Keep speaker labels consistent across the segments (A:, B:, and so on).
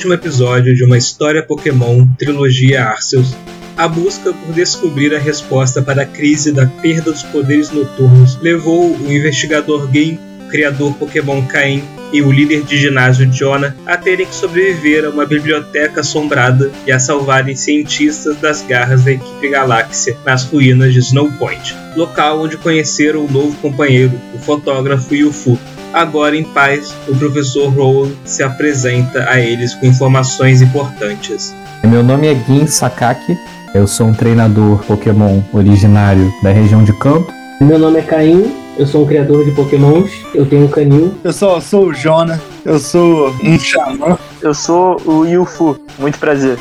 A: último episódio de uma história Pokémon trilogia Arceus, a busca por descobrir a resposta para a crise da perda dos poderes noturnos levou o investigador Game, o criador Pokémon Caim e o líder de ginásio Jonah a terem que sobreviver a uma biblioteca assombrada e a salvarem cientistas das garras da equipe Galáxia nas ruínas de Snow Point, local onde conheceram um novo companheiro, o fotógrafo Yufu. Agora em paz, o professor Rowan se apresenta a eles com informações importantes.
B: Meu nome é Gin Sakaki, eu sou um treinador Pokémon originário da região de Kanto.
C: Meu nome é Caim, eu sou um criador de Pokémons, eu tenho um canil.
D: Pessoal, eu sou o Jona, eu sou um xamã.
E: Eu sou o Yufu, muito prazer.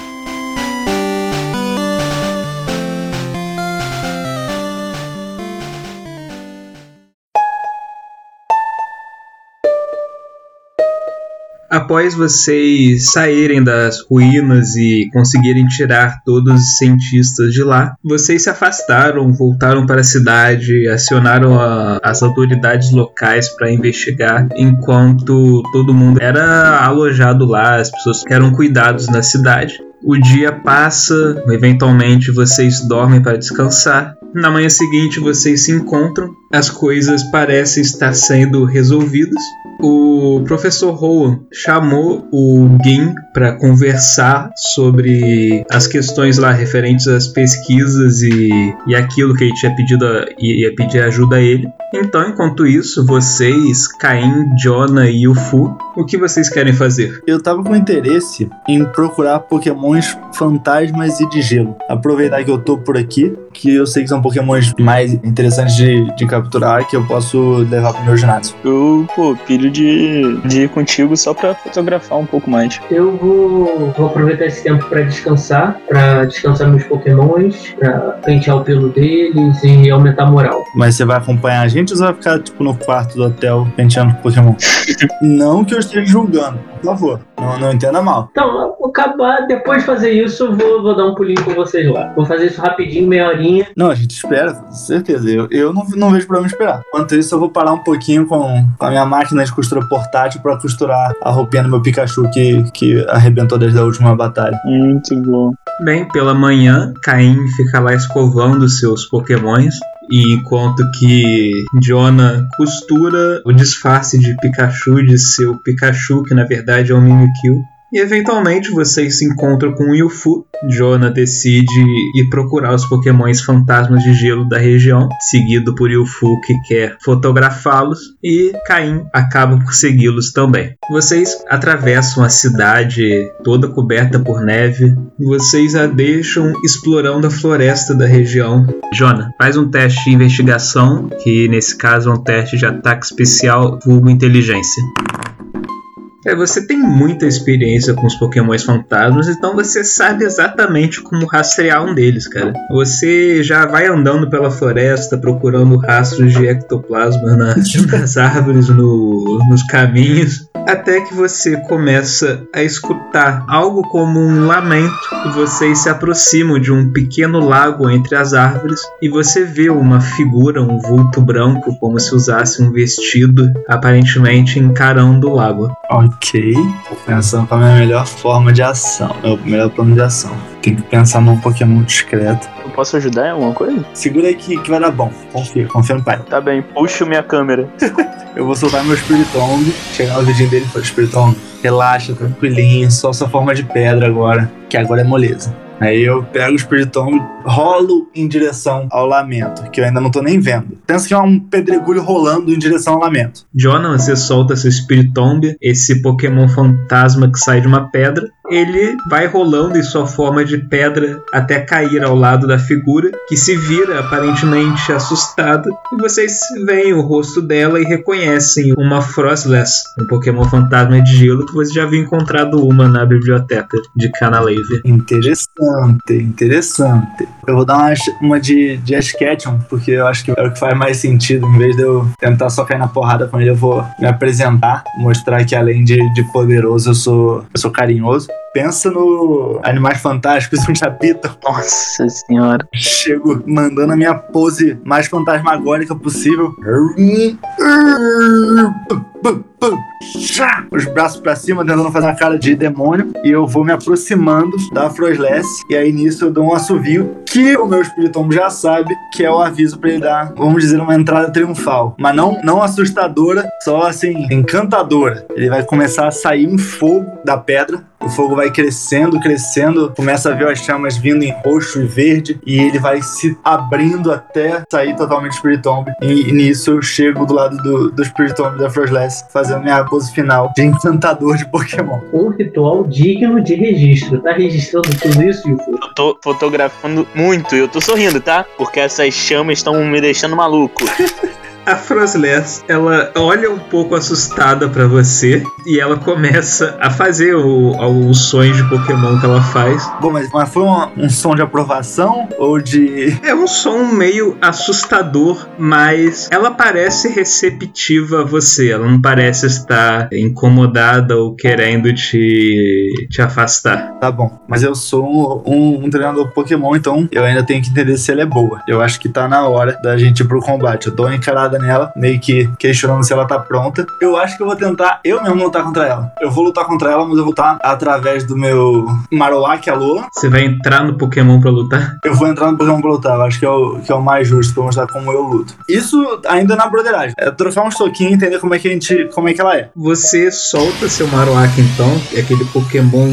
A: Após vocês saírem das ruínas e conseguirem tirar todos os cientistas de lá, vocês se afastaram, voltaram para a cidade, acionaram a, as autoridades locais para investigar, enquanto todo mundo era alojado lá, as pessoas eram cuidados na cidade. O dia passa, eventualmente vocês dormem para descansar. Na manhã seguinte vocês se encontram, as coisas parecem estar sendo resolvidas. O professor Rowan chamou o Gin para conversar sobre as questões lá referentes às pesquisas e, e aquilo que ele tinha pedido a, ia pedir ajuda a ele. Então, enquanto isso, vocês, Caim, Jonah e Yufu, o que vocês querem fazer?
D: Eu tava com interesse em procurar pokémons fantasmas e de gelo. Aproveitar que eu tô por aqui, que eu sei que são pokémons mais interessantes de, de capturar, que eu posso levar pro meu ginásio.
E: Eu, pô, pilho de, de ir contigo só pra fotografar um pouco mais.
C: Eu vou, vou aproveitar esse tempo pra descansar, pra descansar meus Pokémons, pra pentear o pelo deles e aumentar a moral.
D: Mas você vai acompanhar a gente ou você vai ficar, tipo, no quarto do hotel penteando Pokémon? não que eu esteja julgando, por favor. Não, não entenda mal.
C: Então, acabar, depois de fazer isso, eu vou, vou dar um pulinho com vocês lá. Vou fazer isso rapidinho, meia horinha.
D: Não, a gente espera, com certeza. Eu, eu não, não vejo problema em esperar. Enquanto isso, eu vou parar um pouquinho com, com a minha máquina de costura portátil pra costurar a roupinha do meu Pikachu que, que arrebentou desde a última batalha.
E: Muito bom.
A: Bem, pela manhã, Caim fica lá escovando seus pokémons. E enquanto que Jonah costura o disfarce de Pikachu de seu Pikachu, que na verdade é um Mimikyu. E eventualmente vocês se encontram com o Yufu. Jonah decide ir procurar os pokémons fantasmas de gelo da região, seguido por Yufu que quer fotografá-los, e Caim acaba por segui-los também. Vocês atravessam a cidade toda coberta por neve, vocês a deixam explorando a floresta da região. Jonah, faz um teste de investigação, que nesse caso é um teste de ataque especial vulgo inteligência. É, você tem muita experiência com os pokémons fantasmas, então você sabe exatamente como rastrear um deles, cara. Você já vai andando pela floresta procurando rastros de ectoplasma na- nas árvores, no- nos caminhos, até que você começa a escutar algo como um lamento e vocês se aproximam de um pequeno lago entre as árvores e você vê uma figura, um vulto branco, como se usasse um vestido, aparentemente encarando o lago.
D: Ok. Tô pensando qual é a minha melhor forma de ação. Meu melhor plano de ação. Tem que pensar num Pokémon discreto.
E: Eu posso ajudar em alguma coisa?
D: Segura aí que, que vai dar bom. Confia, confia no pai.
E: Tá bem, puxo minha câmera.
D: Eu vou soltar meu Spiritomb, chegar no vidinho dele e falar, Spiritomb, relaxa, tranquilinho, só sua forma de pedra agora, que agora é moleza. Aí eu pego o Spiritomb, rolo em direção ao lamento, que eu ainda não tô nem vendo. Pensa que é um pedregulho rolando em direção ao lamento.
A: Jonah, você solta seu Spiritomb, esse Pokémon fantasma que sai de uma pedra. Ele vai rolando em sua forma de pedra até cair ao lado da figura, que se vira aparentemente assustada. E vocês veem o rosto dela e reconhecem uma Frostless, um Pokémon fantasma de gelo que você já havia encontrado uma na biblioteca de Canalave.
D: Interessante, interessante. Eu vou dar uma, uma de, de Ash Ketchum, porque eu acho que é o que faz mais sentido. Em vez de eu tentar só cair na porrada com ele, eu vou me apresentar, mostrar que além de, de poderoso, eu sou, eu sou carinhoso. Pensa no Animais Fantásticos, um chapita.
E: Nossa senhora.
D: Chego mandando a minha pose mais fantasmagórica possível. Os braços pra cima, tentando fazer uma cara de demônio. E eu vou me aproximando da Frostless. E aí nisso eu dou um assovio que o meu espiritombo já sabe que é o aviso pra ele dar, vamos dizer, uma entrada triunfal. Mas não, não assustadora, só assim, encantadora. Ele vai começar a sair um fogo da pedra. O fogo vai crescendo, crescendo, começa a ver as chamas vindo em roxo e verde, e ele vai se abrindo até sair totalmente Spiritomb. E, e nisso eu chego do lado do, do Spiritomb da Frostless, fazendo minha pose final de encantador de Pokémon.
C: Um ritual digno de registro. Tá registrando tudo isso, Yufu?
E: Eu tô fotografando muito e eu tô sorrindo, tá? Porque essas chamas estão me deixando maluco.
A: A Frostless, ela olha um pouco assustada pra você e ela começa a fazer o- os sons de Pokémon que ela faz.
D: Bom, mas, mas foi um, um som de aprovação ou de.
A: É um som meio assustador, mas ela parece receptiva a você. Ela não parece estar incomodada ou querendo te, te afastar.
D: Tá bom, mas eu sou um, um treinador Pokémon, então eu ainda tenho que entender se ela é boa. Eu acho que tá na hora da gente ir pro combate. Eu dou uma encarada nela, meio que questionando se ela tá pronta. Eu acho que eu vou tentar eu mesmo lutar contra ela. Eu vou lutar contra ela, mas eu vou lutar através do meu Marowak, a Lola.
A: Você vai entrar no Pokémon pra lutar?
D: Eu vou entrar no Pokémon pra lutar. Eu acho que é o, que é o mais justo pra mostrar como eu luto. Isso ainda na broderagem. É trocar um soquinho e entender como é que a gente. como é que ela é.
A: Você solta seu Marowak então, é aquele Pokémon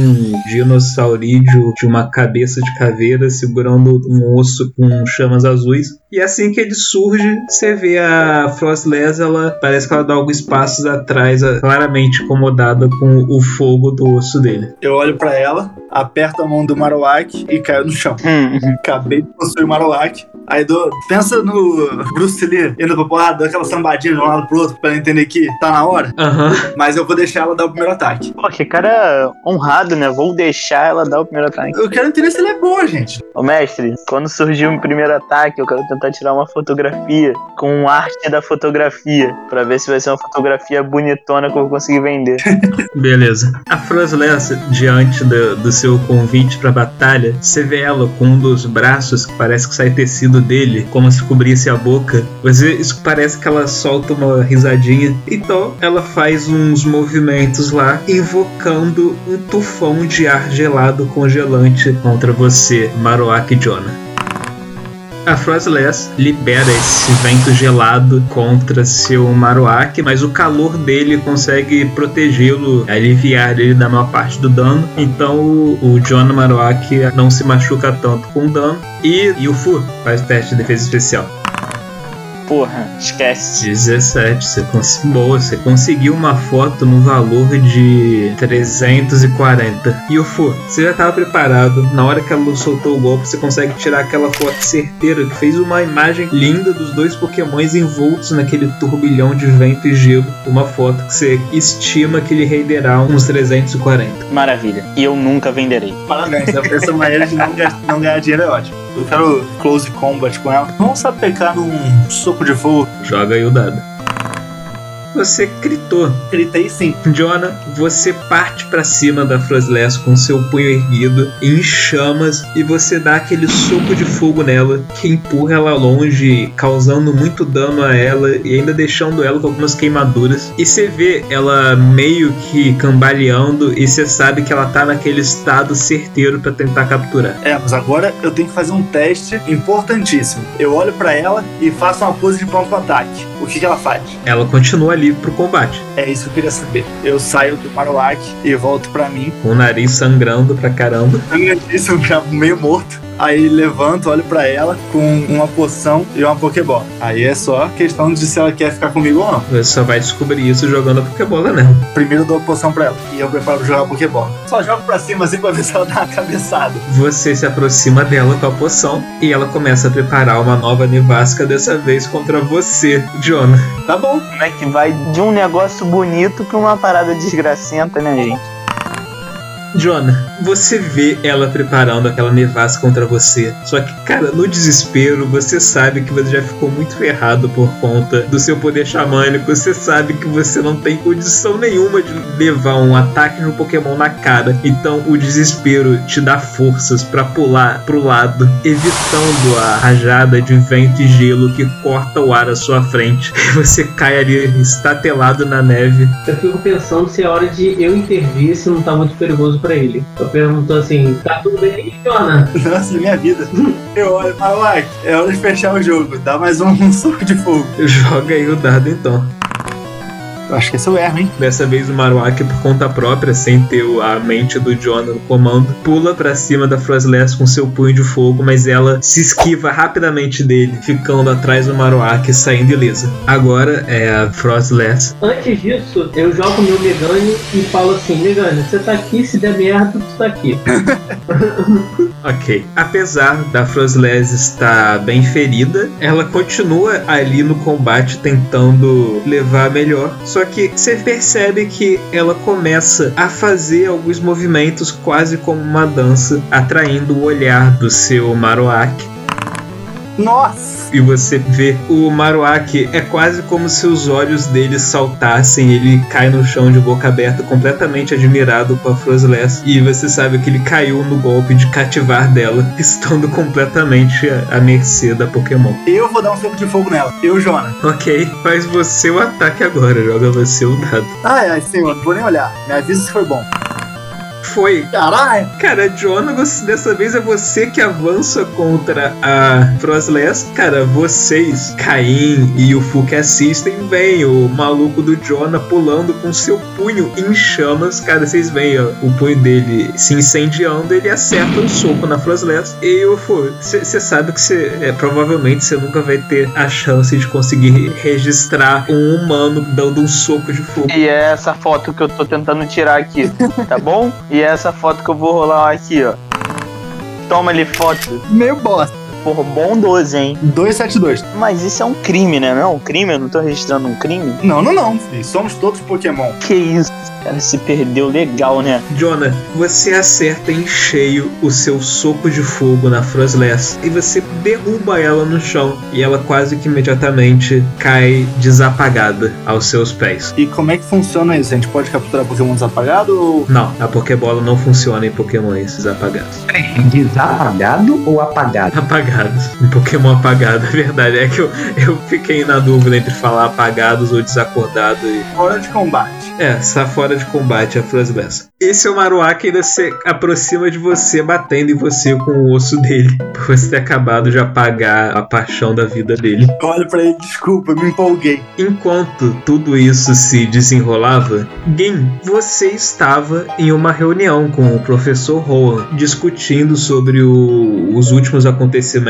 A: dinossaurídeo de uma cabeça de caveira segurando um osso com chamas azuis. E assim que ele surge, você vê a Frostless, ela parece que ela dá alguns passos atrás, claramente incomodada com o fogo do osso dele.
D: Eu olho pra ela, aperto a mão do Marowak e caio no chão.
E: Hum,
D: Acabei de possuir o Marowak. Aí dou. Pensa no Bruce Lee indo pra porrada, dando aquela sambadinha de um lado pro outro pra ela entender que tá na hora.
A: Aham.
D: Mas eu vou deixar ela dar o primeiro ataque.
E: Pô, que cara honrado, né? Vou deixar ela dar o primeiro ataque.
D: Eu quero entender se ela é boa, gente.
E: Ô mestre, quando surgir o primeiro ataque, eu quero tentar tirar uma fotografia com arte da fotografia. Pra ver se vai ser uma fotografia bonitona que eu vou conseguir vender.
A: Beleza. A Frostless, diante do, do seu convite pra batalha, você vê ela com um dos braços que parece que sai tecido dele, como se cobrisse a boca. Você, isso parece que ela solta uma risadinha. Então ela faz uns movimentos lá, invocando um tufão de ar gelado congelante contra você, Marowak Jonah. A Frostless libera esse vento gelado contra seu Marowak, mas o calor dele consegue protegê-lo, aliviar ele da maior parte do dano. Então o, o John Marowak não se machuca tanto com o dano. E Yufu faz o teste de defesa especial.
E: Porra, esquece.
A: 17, você, cons Boa, você conseguiu uma foto no valor de 340. Yufu, você já estava preparado. Na hora que ela soltou o golpe, você consegue tirar aquela foto certeira que fez uma imagem linda dos dois pokémons envoltos naquele turbilhão de vento e gelo. Uma foto que você estima que lhe renderá uns 340.
E: Maravilha. E eu nunca venderei.
D: Parabéns, essa maneira de não ganhar, não ganhar dinheiro é ótimo. Eu quero close combat com ela. Vamos sapecar num soco de fogo.
A: Joga aí o dado. Você gritou.
D: Gritei sim.
A: Jonah, você parte pra cima da Frostless com seu punho erguido, em chamas, e você dá aquele soco de fogo nela, que empurra ela longe, causando muito dano a ela e ainda deixando ela com algumas queimaduras. E você vê ela meio que cambaleando, e você sabe que ela tá naquele estado certeiro pra tentar capturar.
D: É, mas agora eu tenho que fazer um teste importantíssimo. Eu olho pra ela e faço uma pose de pronto pro ataque. O que, que ela faz?
A: Ela continua ali pro combate,
D: É isso que eu queria saber. Eu saio do Marowak e volto pra mim.
A: com o nariz sangrando pra caramba.
D: Isso já meio morto. Aí levanto, olho pra ela com uma poção e uma Pokébola. Aí é só questão de se ela quer ficar comigo ou não.
A: Você só vai descobrir isso jogando a Pokébola nela.
D: Primeiro eu dou a poção pra ela e eu preparo pra jogar a Pokébola. Só jogo pra cima assim pra ver se ela dá uma cabeçada.
A: Você se aproxima dela com a poção e ela começa a preparar uma nova nevasca, dessa vez contra você, Jonah.
D: Tá bom.
E: Como é que vai de um negócio bonito pra uma parada desgracenta, né, gente?
A: Jonah, você vê ela preparando aquela nevasca contra você. Só que, cara, no desespero, você sabe que você já ficou muito ferrado por conta do seu poder xamânico. Você sabe que você não tem condição nenhuma de levar um ataque no Pokémon na cara. Então o desespero te dá forças para pular pro lado, evitando a rajada de vento e gelo que corta o ar à sua frente. Você cai ali estatelado na neve.
C: Eu fico pensando se é hora de eu intervir se não tá muito perigoso pra ele. Eu pergunto assim, tá tudo bem aí, Jonah?
D: Nossa, minha vida. Eu olho, Marowak, é hora de fechar o jogo. Dá mais um, um soco de fogo.
A: Joga aí o dado então.
D: Eu acho que esse eu erro, hein?
A: Dessa vez o Marowak, por conta própria, sem ter a mente do Jonah no comando, pula pra cima da Frostless com seu punho de fogo, mas ela se esquiva rapidamente dele, ficando atrás do Marowak, saindo ilesa. Agora é a Frostless.
C: Antes disso, eu jogo meu Megane e falo assim, Megane, você tá aqui, se der merda, tu tá aqui.
A: Ok. Apesar da Frostless estar bem ferida, ela continua ali no combate tentando levar melhor. Só que você percebe que ela começa a fazer alguns movimentos quase como uma dança, atraindo o olhar do seu Marowak.
D: Nossa!
A: E você vê o Marowak, é quase como se os olhos dele saltassem. Ele cai no chão de boca aberta, completamente admirado com a Frostless. E você sabe que ele caiu no golpe de cativar dela, estando completamente à mercê da Pokémon.
D: Eu vou dar um soco de fogo nela. Eu, Jonah.
A: Ok, faz você o ataque agora, joga você o dado.
D: Ai, ai, senhor, não vou nem olhar. Me avisa se foi bom.
A: Foi.
D: Caralho!
A: Cara, Jonah, você- dessa vez é você que avança contra a Frostless. Cara, vocês, Caim e o Fu que assistem, veem o maluco do Jonah pulando com seu punho em chamas. Cara, vocês veem ó, o punho dele se incendiando, ele acerta um soco na Frostless. E o Fu, você sabe que você, é, provavelmente você nunca vai ter a chance de conseguir registrar um humano dando um soco de fogo.
E: E é essa foto que eu tô tentando tirar aqui, tá bom? E é essa foto que eu vou rolar aqui, ó. Toma ali foto.
D: Meio bosta.
E: Porra, bom 12, hein?
D: 272.
E: Mas isso é um crime, né? Não é um crime? Eu não tô registrando um crime?
D: Não, não, não. filho. Somos todos Pokémon.
E: Que isso? O cara se perdeu legal, né?
A: Jonah, você acerta em cheio o seu soco de fogo na Frostless e você derruba ela no chão e ela quase que imediatamente cai desapagada aos seus pés.
D: E como é que funciona isso? A gente pode capturar Pokémon desapagado ou.
A: Não, a Pokébola não funciona em Pokémons desapagados.
B: Desapagado ou apagado?
A: Apagados. Um Pokémon apagado, é verdade. É que eu, eu fiquei na dúvida entre falar apagados ou desacordado e
D: Hora de combate.
A: É, está fora de combate a Frostless. Esse é o Marowak que ainda se aproxima de você, batendo em você com o osso dele. Por você ter acabado de apagar a paixão da vida dele.
D: Eu olho pra ele, desculpa, me empolguei.
A: Enquanto tudo isso se desenrolava, Gin, você estava em uma reunião com o professor Rowan, discutindo sobre o- os últimos acontecimentos,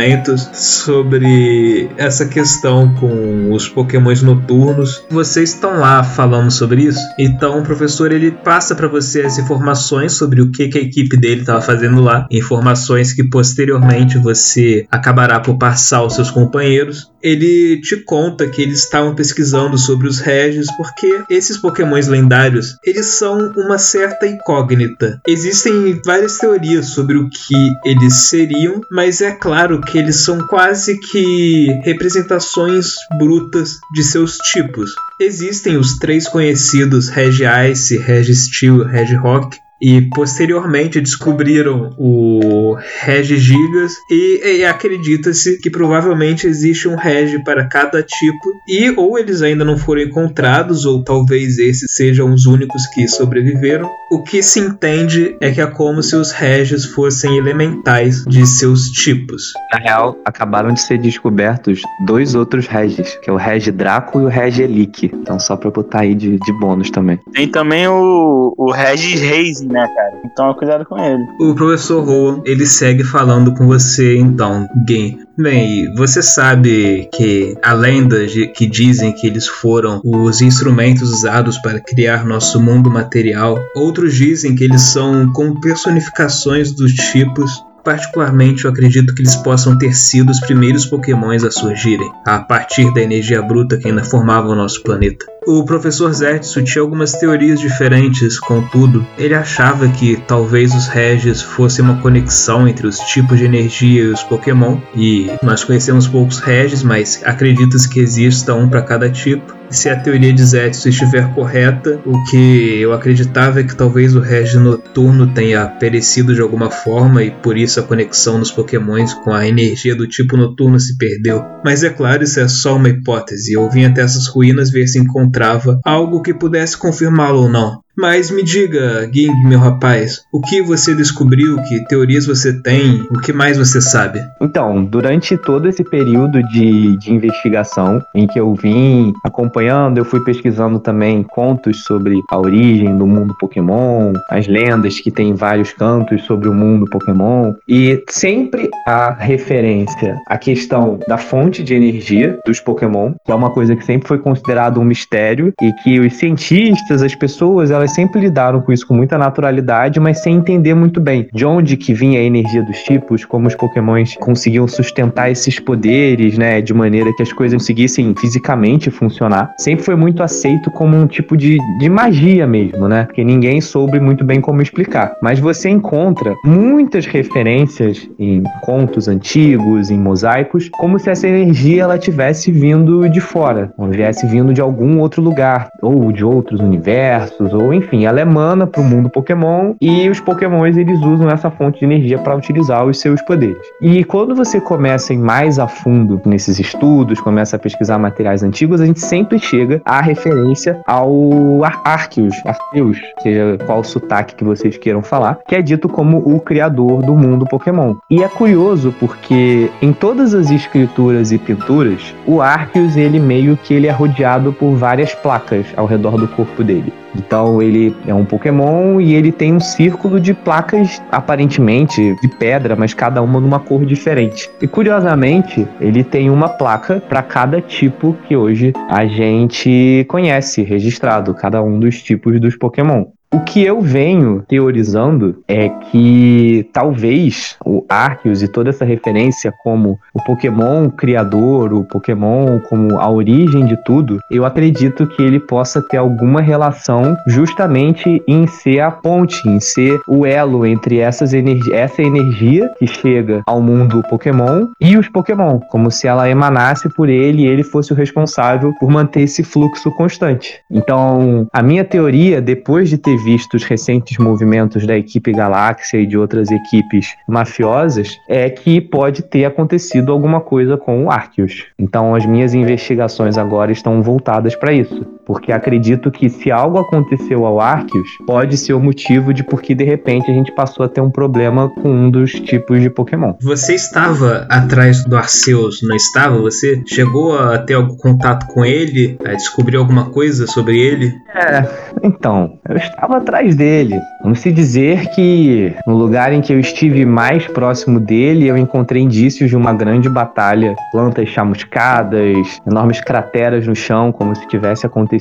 A: sobre essa questão com os pokémons noturnos. Vocês estão lá falando sobre isso? Então o professor ele passa para você as informações sobre o que, que a equipe dele estava fazendo lá, informações que posteriormente você acabará por passar aos seus companheiros. Ele te conta que eles estavam pesquisando sobre os Regis porque esses pokémons lendários, eles são uma certa incógnita. Existem várias teorias sobre o que eles seriam, mas é claro que eles são quase que representações brutas de seus tipos. Existem os três conhecidos Regice, Registeel e Regirock, e posteriormente descobriram o Regigigas e, e acredita-se que provavelmente existe um Regi para cada tipo e ou eles ainda não foram encontrados ou talvez esses sejam os únicos que sobreviveram. O que se entende é que é como se os Regis fossem elementais de seus tipos.
B: Na real, acabaram de ser descobertos dois outros Regis, que é o Regi Draco e o Regi Elique. Então só pra botar aí de, de bônus também.
E: Tem também o, o Regis Reis, né, cara? Então cuidado com ele.
A: O professor Rowan, ele segue falando com você então, Gin. Bem, você sabe que há lendas de- que dizem que eles foram os instrumentos usados para criar nosso mundo material. Outros dizem que eles são como personificações dos tipos. Particularmente, eu acredito que eles possam ter sido os primeiros pokémons a surgirem, a partir da energia bruta que ainda formava o nosso planeta. O professor Zertsu tinha algumas teorias diferentes, contudo, ele achava que talvez os Regis fossem uma conexão entre os tipos de energia e os Pokémon, e nós conhecemos poucos Regis, mas acredita-se que exista um para cada tipo se a teoria de Zetsu estiver correta, o que eu acreditava é que talvez o Regi noturno tenha perecido de alguma forma e por isso a conexão dos pokémons com a energia do tipo noturno se perdeu. Mas é claro, isso é só uma hipótese. Eu vim até essas ruínas ver se encontrava algo que pudesse confirmá-lo ou não. Mas me diga, Ging, meu rapaz, o que você descobriu, que teorias você tem, o que mais você sabe?
B: Então, durante todo esse período de, de investigação em que eu vim acompanhando, eu fui pesquisando também contos sobre a origem do mundo Pokémon, as lendas que tem vários cantos sobre o mundo Pokémon, e sempre a referência à questão da fonte de energia dos Pokémon, que é uma coisa que sempre foi considerado um mistério e que os cientistas, as pessoas, elas sempre lidaram com isso com muita naturalidade, mas sem entender muito bem de onde que vinha a energia dos tipos, como os pokémons conseguiam sustentar esses poderes, né, de maneira que as coisas conseguissem fisicamente funcionar. Sempre foi muito aceito como um tipo de, de magia mesmo, né, porque ninguém soube muito bem como explicar. Mas você encontra muitas referências em contos antigos, em mosaicos, como se essa energia ela tivesse vindo de fora, ou viesse vindo de algum outro lugar, ou de outros universos, ou enfim, ela emana para o mundo Pokémon e os Pokémons eles usam essa fonte de energia para utilizar os seus poderes. E quando você começa em mais a fundo nesses estudos, começa a pesquisar materiais antigos, a gente sempre chega à referência ao Ar Arceus, Arceus, seja qual sotaque que vocês queiram falar, que é dito como o criador do mundo Pokémon. E é curioso porque em todas as escrituras e pinturas, o Arceus ele meio que ele é rodeado por várias placas ao redor do corpo dele. Então ele é um Pokémon e ele tem um círculo de placas aparentemente de pedra, mas cada uma numa cor diferente. E curiosamente, ele tem uma placa para cada tipo que hoje a gente conhece, registrado, cada um dos tipos dos Pokémon. O que eu venho teorizando é que talvez o Arceus e toda essa referência como o Pokémon criador, o Pokémon como a origem de tudo, eu acredito que ele possa ter alguma relação justamente em ser a ponte, em ser o elo entre essas energi essa energia que chega ao mundo Pokémon e os Pokémon, como se ela emanasse por ele e ele fosse o responsável por manter esse fluxo constante. Então, a minha teoria, depois de ter visto os recentes movimentos da equipe Galáxia e de outras equipes mafiosas, é que pode ter acontecido alguma coisa com o Arceus. Então as minhas investigações agora estão voltadas para isso, porque acredito que se algo aconteceu ao Arceus, pode ser o motivo de porque de repente a gente passou a ter um problema com um dos tipos de Pokémon.
A: Você estava atrás do Arceus, não estava? Você chegou a ter algum contato com ele, a descobrir alguma coisa sobre ele?
B: É, então, eu estava atrás dele. Vamos se dizer que no lugar em que eu estive mais próximo dele, eu encontrei indícios de uma grande batalha, plantas chamuscadas, enormes crateras no chão, como se tivesse acontecido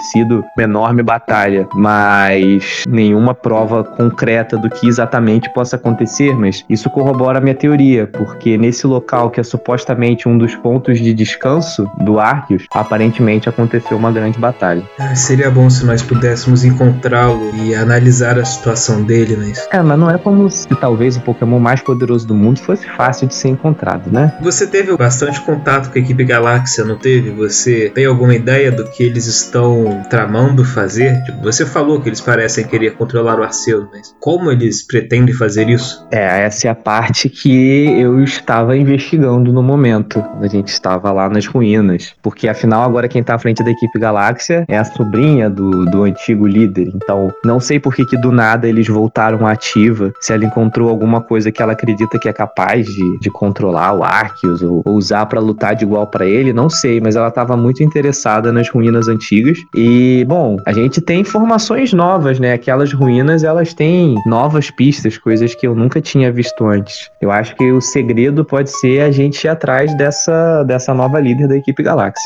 B: uma enorme batalha, mas nenhuma prova concreta do que exatamente possa acontecer, mas isso corrobora a minha teoria, porque nesse local que é supostamente um dos pontos de descanso do Arceus, aparentemente aconteceu uma grande batalha.
A: Ah, seria bom se nós pudéssemos encontrá-lo e analisar a situação dele, mas.
B: É, mas não é como se talvez o Pokémon mais poderoso do mundo fosse fácil de ser encontrado, né?
A: Você teve bastante contato com a equipe Galáxia, não teve? Você tem alguma ideia do que eles estão tramando fazer? Tipo, você falou que eles parecem querer controlar o Arceus, mas como eles pretendem fazer isso?
B: É, essa é a parte que eu estava investigando no momento. A gente estava lá nas ruínas. Porque afinal, agora quem está à frente da equipe Galáxia é a sobrinha do, do antigo líder. Então, não sei por que, que do nada eles voltaram à ativa, se ela encontrou alguma coisa que ela acredita que é capaz de, de controlar o Arceus ou, ou usar para lutar de igual para ele, não sei, mas ela estava muito interessada nas ruínas antigas. E, bom, a gente tem informações novas, né? Aquelas ruínas, elas têm novas pistas, coisas que eu nunca tinha visto antes. Eu acho que o segredo pode ser a gente ir atrás dessa, dessa nova líder da equipe Galáxia.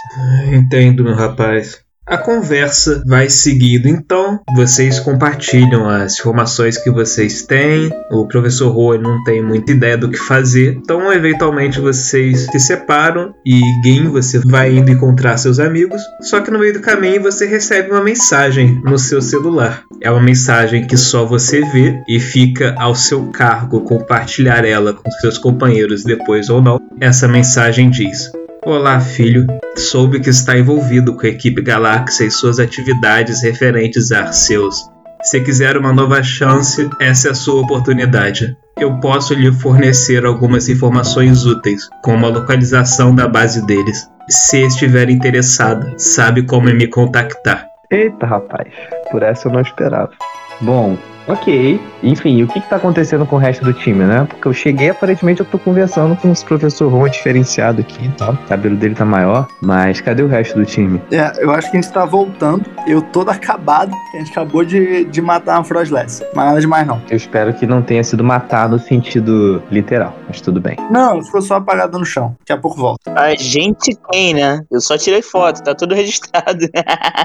A: Entendo, meu rapaz. A conversa vai seguindo, então vocês compartilham as informações que vocês têm. O professor Roy não tem muita ideia do que fazer, então eventualmente vocês se separam e Gin você vai indo encontrar seus amigos. Só que no meio do caminho você recebe uma mensagem no seu celular. É uma mensagem que só você vê e fica ao seu cargo compartilhar ela com seus companheiros depois ou não. Essa mensagem diz: Olá, filho. Soube que está envolvido com a equipe Galáxia e suas atividades referentes a Arceus. Se quiser uma nova chance, essa é a sua oportunidade. Eu posso lhe fornecer algumas informações úteis, como a localização da base deles. Se estiver interessada, sabe como me contactar.
B: Eita, rapaz, por essa eu não esperava. Bom, Ok. Enfim, o que, que tá acontecendo com o resto do time, né? Porque eu cheguei, aparentemente eu tô conversando com os professor Ron diferenciado aqui e tal. O cabelo dele tá maior, mas cadê o resto do time?
D: É, eu acho que a gente tá voltando. Eu todo acabado. A gente acabou de, de matar uma Frostless. Mas nada demais, não.
B: Eu espero que não tenha sido matado no sentido literal, mas tudo bem.
D: Não, ficou só apagado no chão. Daqui a pouco volta.
E: A gente tem, né? Eu só tirei foto, tá tudo registrado.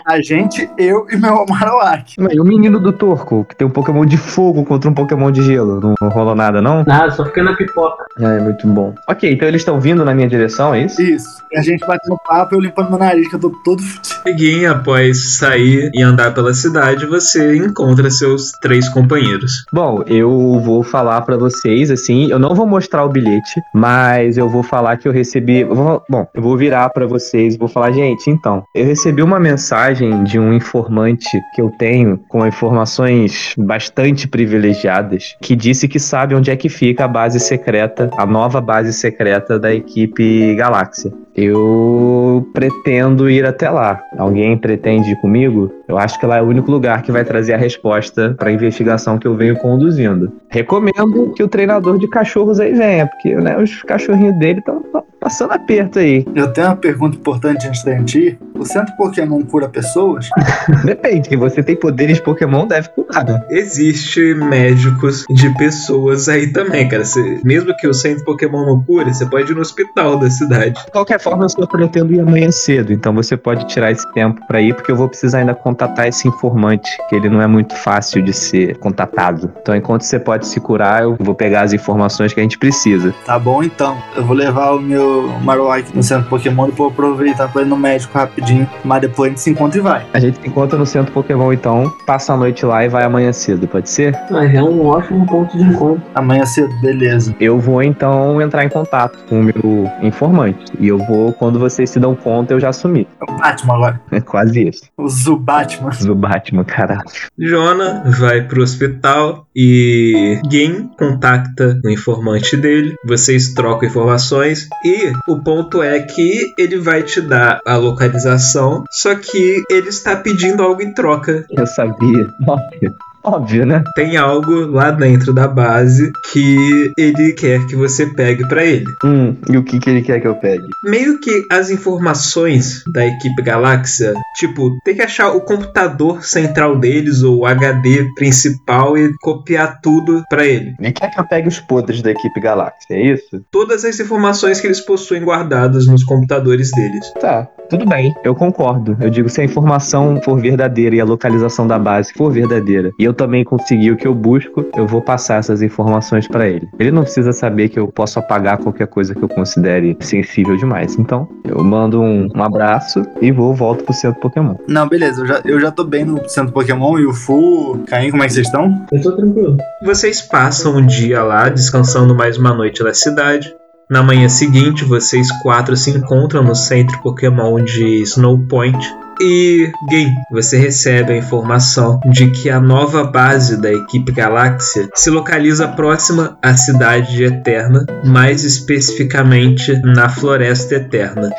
D: A gente, eu e meu Marowak.
B: E o menino do Torco, que tem um Pokémon de fogo contra um Pokémon de gelo. Não, não rolou nada, não?
C: Nada, só fica na pipoca.
B: É, muito bom. Ok, então eles estão vindo na minha direção, é isso?
D: Isso. E a gente batendo papo, eu limpando meu nariz, que eu tô todo fudido.
A: Gin, após sair e andar pela cidade, você encontra seus três companheiros.
B: Bom, eu vou falar pra vocês, assim, eu não vou mostrar o bilhete, mas eu vou falar que eu recebi. eu vou- bom, eu vou virar pra vocês e vou falar, gente, então, eu recebi uma mensagem de um informante que eu tenho com informações bastante privilegiadas, que disse que sabe onde é que fica a base secreta, a nova base secreta da equipe Galáxia. Eu pretendo ir até lá. Alguém pretende ir comigo? Eu acho que lá é o único lugar que vai trazer a resposta para a investigação que eu venho conduzindo. Recomendo que o treinador de cachorros aí venha, porque né, os cachorrinhos dele estão passando aperto aí.
D: Eu tenho uma pergunta importante antes da gente ir. O centro Pokémon cura pessoas?
B: Depende, se você tem poderes Pokémon, deve curar, né?
A: Existe médicos de pessoas aí também, cara. Você- mesmo que o centro Pokémon não cure, você pode ir no hospital da cidade.
B: De qualquer forma, eu só pretendo ir amanhã cedo, então você pode tirar esse tempo para ir, porque eu vou precisar ainda contatar esse informante, que ele não é muito fácil de ser contatado. Então, enquanto você pode se curar, eu vou pegar as informações que a gente precisa.
D: Tá bom então. Eu vou levar o meu Marowak no centro Pokémon e vou aproveitar pra ir no médico rapidinho. Mas depois a gente se encontra e vai.
B: A gente se encontra no centro Pokémon, então, passa a noite lá e vai amanhã cedo, pode ser?
C: Mas é um ótimo ponto de encontro.
D: Amanhã cedo, beleza.
B: Eu vou então entrar em contato com o meu informante. E eu vou, quando vocês se dão conta, eu já assumi.
D: É o Batman agora.
B: É quase isso.
D: O Zubatman.
B: Do Batman, caralho.
A: Jona vai pro hospital e Gin contacta o informante dele. Vocês trocam informações e o ponto é que ele vai te dar a localização, só que ele está pedindo algo em troca.
B: Eu sabia. Óbvio. Óbvio, né?
A: Tem algo lá dentro da base que ele quer que você pegue pra ele.
B: Hum, e o que, que ele quer que eu pegue?
A: Meio que as informações da equipe Galáxia, tipo, tem que achar o computador central deles ou o HD principal e copiar tudo pra ele.
B: Ele quer que eu pegue os podres da equipe Galáxia, é isso?
A: Todas as informações que eles possuem guardadas nos computadores deles.
B: Tá, tudo bem. Eu concordo. Eu digo, se a informação for verdadeira e a localização da base for verdadeira, e eu também conseguir o que eu busco, eu vou passar essas informações pra ele. Ele não precisa saber que eu posso apagar qualquer coisa que eu considere sensível demais. Então, eu mando um, um abraço e vou volto pro centro Pokémon.
D: Não, beleza. Eu já, eu já tô bem no centro Pokémon e o Fu. Caim, como é que vocês estão?
C: Eu tô tranquilo.
A: Vocês passam um dia lá, descansando mais uma noite na cidade. Na manhã seguinte, vocês quatro se encontram no centro Pokémon de Snow Point. E, Gay, você recebe a informação de que a nova base da equipe Galáxia se localiza próxima à cidade de Eterna, mais especificamente na Floresta Eterna.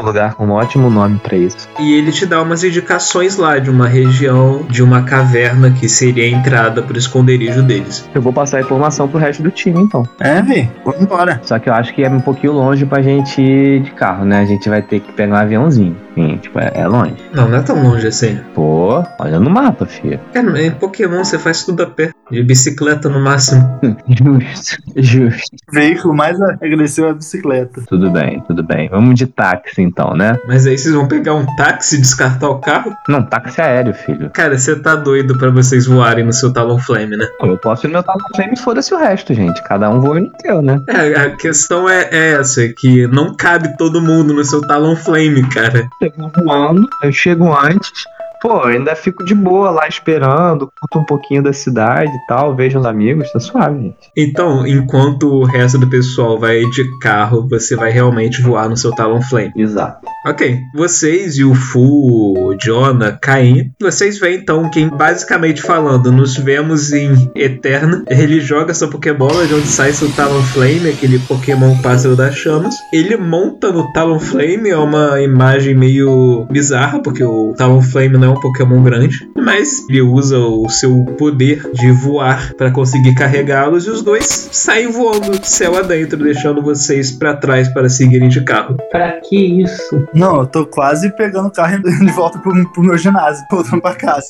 B: Um ótimo lugar, um ótimo nome pra isso.
A: E ele te dá umas indicações lá de uma região, de uma caverna que seria a entrada para o esconderijo deles.
B: Eu vou passar a informação pro resto do time, então.
D: É, vi. Vamos embora.
B: Só que eu acho que é um pouquinho longe pra gente ir de carro, né? A gente vai ter que pegar um aviãozinho. Sim, tipo, é, é longe.
A: Não, não é tão longe assim.
B: Pô, olha no mapa, filho.
A: Cara, em Pokémon você faz tudo a pé. De bicicleta no máximo.
F: Justo, justo.
D: O veículo mais agressivo é a bicicleta.
F: Tudo bem, tudo bem. Vamos de táxi então, né?
A: Mas aí vocês vão pegar um táxi e descartar o carro?
F: Não, táxi aéreo, filho.
A: Cara, você tá doido pra vocês voarem no seu Talonflame, né?
F: Eu posso ir no meu Talonflame e foda-se o resto, gente. Cada um voa no teu, né?
A: É, a questão é, é essa, que não cabe todo mundo no seu Talonflame, cara.
F: Chego voando, eu chego antes. Pô, ainda fico de boa lá esperando, curto um pouquinho da cidade e tal, vejo os amigos, tá suave, gente.
A: Então, enquanto o resto do pessoal vai de carro, você vai realmente voar no seu Talonflame.
F: Exato.
A: Ok, vocês e o Fu, o Jonah, Caim, vocês veem então quem, basicamente falando, nos vemos em Eterna. Ele joga sua Pokébola de onde sai seu Talonflame, aquele Pokémon pássaro das chamas. Ele monta no Talonflame, é uma imagem meio bizarra, porque o Talonflame não é um Pokémon grande, mas ele usa o seu poder de voar para conseguir carregá-los e os dois saem voando céu adentro, deixando vocês para trás para seguirem de carro.
C: Pra que isso?
D: Não, eu tô quase pegando o carro e indo de volta pro, pro meu ginásio, voltando pra casa.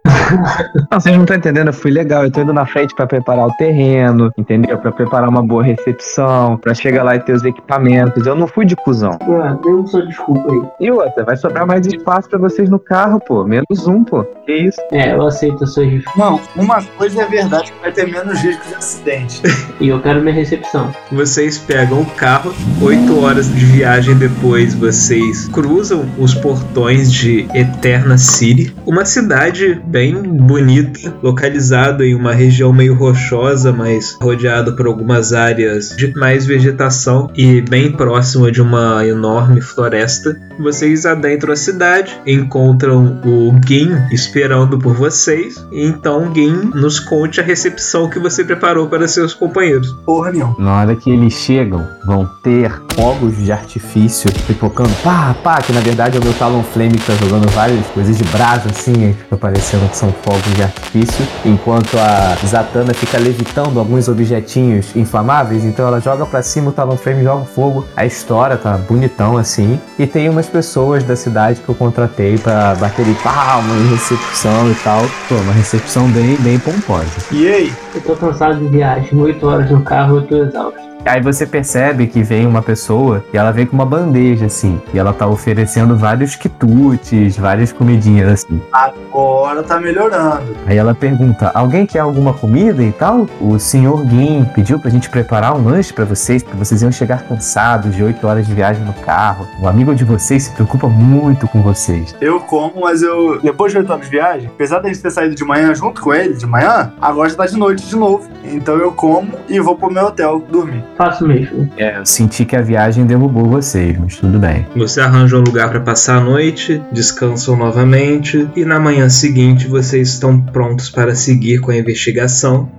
F: Não, vocês não estão entendendo, eu fui legal. Eu tô indo na frente pra preparar o terreno, entendeu? Pra preparar uma boa recepção, pra chegar lá e ter os equipamentos. Eu não fui de cuzão.
C: Ah, deu sua desculpa aí.
F: E outra, vai sobrar mais espaço pra vocês no carro, pô. Menos um, pô. Que isso?
C: É, eu aceito as suas desculpas.
D: Não, uma coisa é verdade que vai ter menos risco de acidente.
C: E eu quero minha recepção.
A: Vocês pegam o carro, 8 horas de viagem depois, vocês cruzam os portões de Eterna City, uma cidade bem bonita, localizada em uma região meio rochosa, mas rodeado por algumas áreas de mais vegetação e bem próxima de uma enorme floresta. Vocês adentram a cidade, encontram o Gin esperando por vocês, e então Gin nos conte a recepção que você preparou para seus companheiros.
D: Porra nenhuma.
B: Na hora que eles chegam, vão ter fogos de artifício pipocando, pá, pá, que na verdade é o meu Talonflame que tá jogando várias coisas de brasa assim, fica parecendo que são fogos de artifício, enquanto a Zatanna fica levitando alguns objetinhos inflamáveis, então ela joga pra cima o Talonflame joga fogo, a história tá bonitão assim, e tem umas pessoas da cidade que eu contratei pra baterem palmas em recepção e tal, pô, uma recepção bem, bem pomposa.
D: E aí?
C: Eu tô cansado de viagem. 8 horas no carro, eu tô exausto.
B: Aí você percebe que vem uma pessoa e ela vem com uma bandeja assim, e ela tá oferecendo vários quitutes, várias comidinhas assim.
D: Agora tá melhorando.
B: Aí ela pergunta: "Alguém quer alguma comida e tal?" O senhor Gin pediu pra gente preparar um lanche pra vocês, porque vocês iam chegar cansados de 8 horas de viagem no carro. O amigo de vocês se preocupa muito com vocês.
D: Eu como, mas eu. Depois de 8 anos de viagem, apesar da gente ter saído de manhã junto com ele, de manhã, agora já tá de noite de novo. Então eu como e vou pro meu hotel dormir.
C: Faço mesmo.
B: É, eu senti que a viagem derrubou vocês, mas tudo bem.
A: Você arranja um lugar para passar a noite, descansam novamente e na manhã seguinte vocês estão prontos para seguir com a investigação.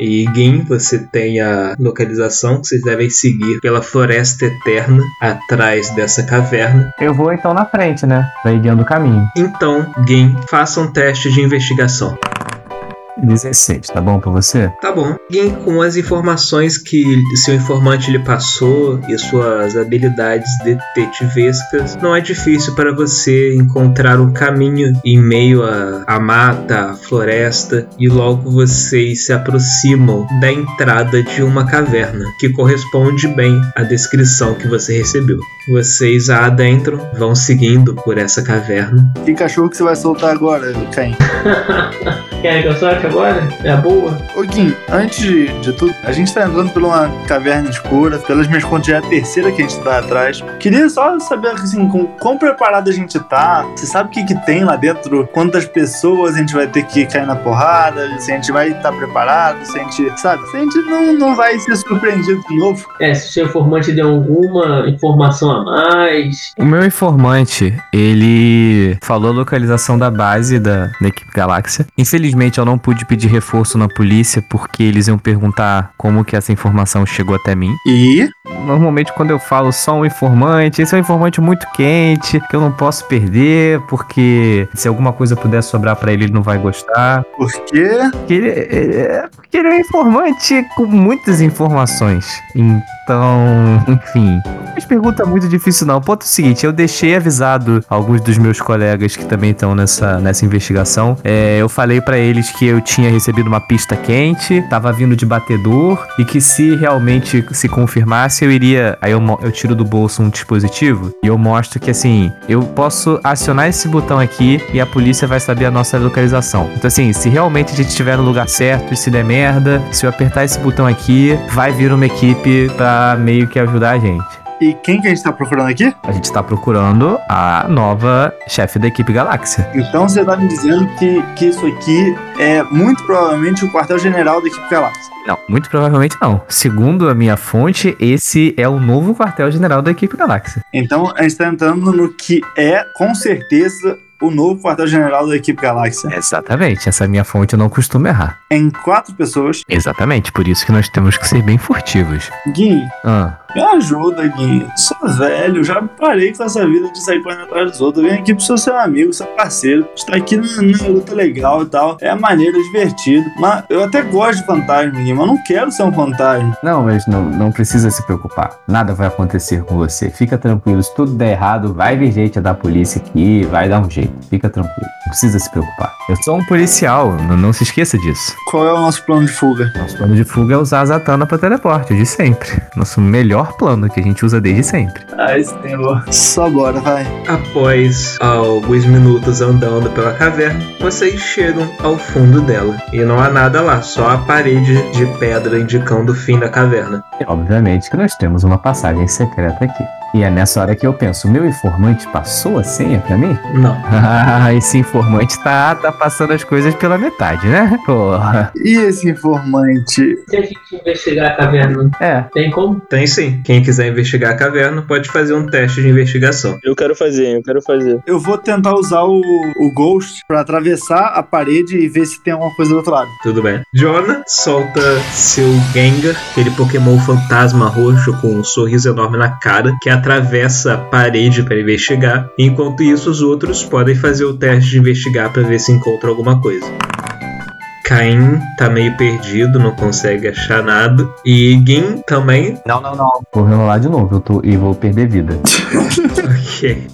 A: E Gin, você tem a localização que vocês devem seguir pela floresta eterna atrás dessa caverna.
B: Eu vou então na frente, né? Vai guiando o caminho.
A: Então, Gin, faça um teste de investigação.
B: 16, tá bom pra você?
A: Tá bom. Gin, com as informações que seu informante lhe passou e suas habilidades detetivescas, não é difícil para você encontrar um caminho em meio à, à mata, à floresta, e logo vocês se aproximam da entrada de uma caverna, que corresponde bem à descrição que você recebeu. Vocês a adentram, vão seguindo por essa caverna.
D: Que cachorro que você vai soltar agora, Caim?
C: Querem que eu solte agora? É a boa?
D: Ô Gui, antes de, de tudo, a gente tá entrando por uma caverna escura, pelas minhas contas já é a terceira que a gente tá atrás. Queria só saber, assim, com quão preparado a gente tá, você sabe o que que tem lá dentro, quantas pessoas a gente vai ter que cair na porrada, se a gente vai estar preparado, se a gente, sabe, se a gente não, não vai ser surpreendido de novo.
C: É, se o seu informante deu alguma informação a mais.
B: O meu informante, ele falou a localização da base da, da equipe Galáxia. Infelizmente, eu não pude pedir reforço na polícia porque eles iam perguntar como que essa informação chegou até mim.
D: E
B: Normalmente, quando eu falo só um informante, esse é um informante muito quente, que eu não posso perder, porque se alguma coisa puder sobrar pra ele, ele não vai gostar.
D: por quê?
B: Porque ele, é, porque ele é um informante com muitas informações. Então, enfim. faz pergunta muito difícil, não. O ponto é o seguinte: eu deixei avisado alguns dos meus colegas que também estão nessa, nessa investigação. É, eu falei pra eles que eu tinha recebido uma pista quente, tava vindo de batedor e que se realmente se confirmasse, eu iria. Aí eu, eu tiro do bolso um dispositivo e eu mostro que assim, eu posso acionar esse botão aqui e a polícia vai saber a nossa localização. Então, assim, se realmente a gente estiver no lugar certo e se der merda, se eu apertar esse botão aqui, vai vir uma equipe pra meio que ajudar a gente.
D: E quem que a gente tá procurando aqui?
B: A gente tá procurando a nova chefe da equipe Galáxia.
D: Então você tá me dizendo que, que isso aqui é muito provavelmente o quartel-general da equipe Galáxia.
B: Não, muito provavelmente não. Segundo a minha fonte, esse é o novo quartel-general da equipe Galáxia.
D: Então a gente tá entrando no que é, com certeza, o novo quartel-general da equipe Galáxia.
B: Exatamente, essa minha fonte eu não costumo errar.
D: Em quatro pessoas.
B: Exatamente, por isso que nós temos que ser bem furtivos.
D: Gui,
B: Ah,
D: me ajuda, Gui. Sou velho, já parei com essa vida de sair correndo atrás dos outros. Eu vim aqui pro seu seu amigo, seu parceiro. Está aqui numa luta legal e tal. É maneiro, é divertido. Mas eu até gosto de fantasma, Gui, mas não quero ser um fantasma.
B: não, mas não, não precisa se preocupar. Nada vai acontecer com você. Fica tranquilo, se tudo der errado, vai vir gente da polícia aqui, vai dar um jeito. Fica tranquilo, não precisa se preocupar. Eu sou um policial, não, não se esqueça disso.
D: Qual é o nosso plano de fuga?
B: Nosso plano de fuga é usar a Zatanna pra teleporte, de sempre. Nosso melhor plano que a gente usa desde sempre.
D: Ai, senhor. Só bora, vai.
A: Após alguns minutos andando pela caverna, vocês chegam ao fundo dela. E não há nada lá, só a parede de pedra indicando o fim da caverna.
B: E, obviamente que nós temos uma passagem secreta aqui. E é nessa hora que eu penso, o meu informante passou a senha pra mim?
A: Não.
B: Ah, esse informante tá, tá passando as coisas pela metade, né? Porra.
D: E esse informante?
C: Se a gente investigar a caverna,
B: É.
C: tem como?
A: Tem sim. Quem quiser investigar a caverna pode fazer um teste de investigação.
E: Eu quero fazer, eu quero fazer.
D: Eu vou tentar usar o, o Ghost pra atravessar a parede e ver se tem alguma coisa do outro lado.
A: Tudo bem. Jonah solta seu Gengar, aquele Pokémon fantasma roxo com um sorriso enorme na cara, que atravessa a parede para investigar. Enquanto isso, os outros podem fazer o teste de investigar para ver se encontra alguma coisa. Caim tá meio perdido, não consegue achar nada. E Gin também.
B: Não, não, não. Vou rerolar de novo eu tô, e vou perder vida.
A: Ok.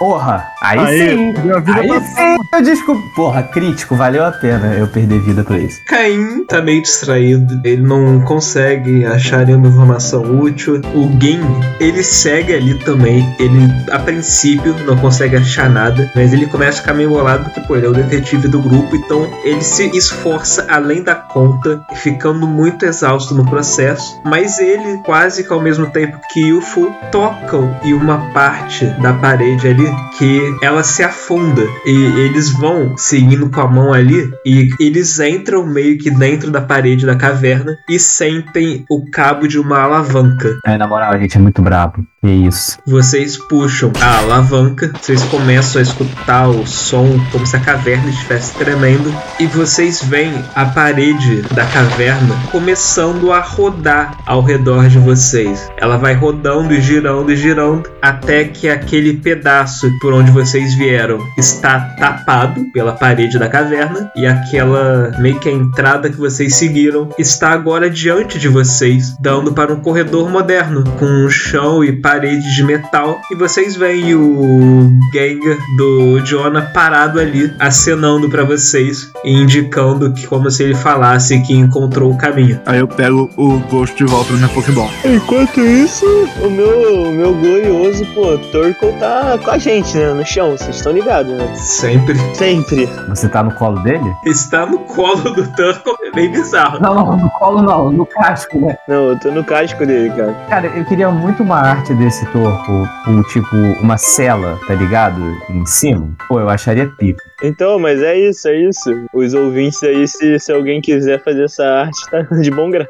B: Porra! Aí,
D: Aí,
B: sim!
D: deu a vida
B: Aí
D: pra
B: sim! Eu desculpa. Porra, crítico, valeu a pena eu perder vida pra isso.
A: Caim tá meio distraído, ele não consegue achar nenhuma informação útil. O Gin, ele segue ali também, ele a princípio não consegue achar nada, mas ele começa a ficar meio bolado porque, pô, ele é o detetive do grupo, então ele se esforça além da conta, ficando muito exausto no processo, mas ele, quase que ao mesmo tempo que o Fu, tocam em uma parte da parede ali que ela se afunda e eles vão seguindo com a mão ali e eles entram meio que dentro da parede da caverna e sentem o cabo de uma alavanca.
B: É, na moral, a gente é muito brabo. Que isso.
A: Vocês puxam a alavanca, vocês começam a escutar o som como se a caverna estivesse tremendo e vocês veem a parede da caverna começando a rodar ao redor de vocês. Ela vai rodando e girando e girando até que aquele pedaço por onde vocês vieram está tapado pela parede da caverna e aquela meio que a entrada que vocês seguiram está agora diante de vocês, dando para um corredor moderno com um chão e paredes de metal e vocês veem o Gengar do Jonah parado ali, acenando para vocês e indicando que como se ele falasse que encontrou o caminho.
D: Aí eu pego o Ghost de volta no meu Pokéball.
E: Enquanto isso, o meu, o meu glorioso, pô, Torkoal tá com a gente, né? No chão, vocês estão ligados, né?
A: Sempre
E: Sempre.
B: Você tá no colo dele?
A: está no colo do Turco, é bem bizarro.
B: Não, não, no colo não, no casco, né?
E: Não, eu tô no casco dele, cara.
B: Cara, eu queria muito uma arte desse torco com, tipo, uma cela, tá ligado? Em cima. Pô, eu acharia pico.
E: Então, mas é isso, é isso. Os ouvintes aí, se, se alguém quiser fazer essa arte, tá de bom grado.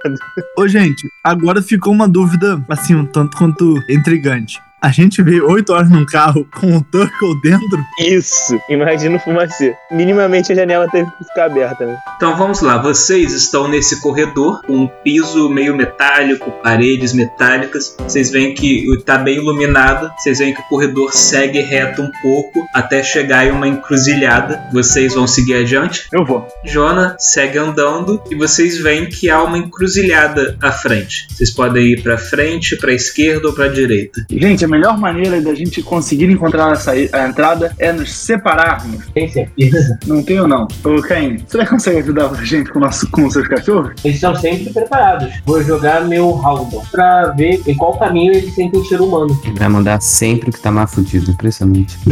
D: Ô, gente, agora ficou uma dúvida, assim, um tanto quanto intrigante. A gente veio 8 horas num carro com o Turtle dentro.
E: Isso. Imagina o fumacê. Minimamente a janela teve que ficar aberta, né?
A: Então vamos lá, vocês estão nesse corredor com um piso meio metálico, paredes metálicas. Vocês veem que está bem iluminado. Vocês veem que o corredor segue reto um pouco até chegar em uma encruzilhada. Vocês vão seguir adiante.
D: Eu vou.
A: Jona segue andando e vocês veem que há uma encruzilhada à frente. Vocês podem ir para frente, para esquerda ou para direita.
D: Gente, melhor maneira da gente conseguir encontrar a, saí- a entrada é nos separarmos.
C: Tem certeza?
D: Não tenho, não. Ô, Caim, você consegue ajudar a gente com, o nosso, com os seus cachorros?
C: Eles estão sempre preparados. Vou jogar meu Haldon pra ver em qual caminho eles sentem cheiro humano.
G: Ele vai mandar sempre o que tá mais fudido. Impressionante.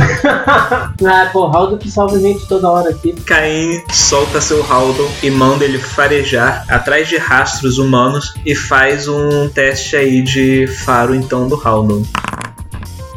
C: Ah, pô, Haldon que salva a gente toda hora aqui.
A: Caim solta seu Haldon e manda ele farejar atrás de rastros humanos e faz um teste aí de faro então do Haldon.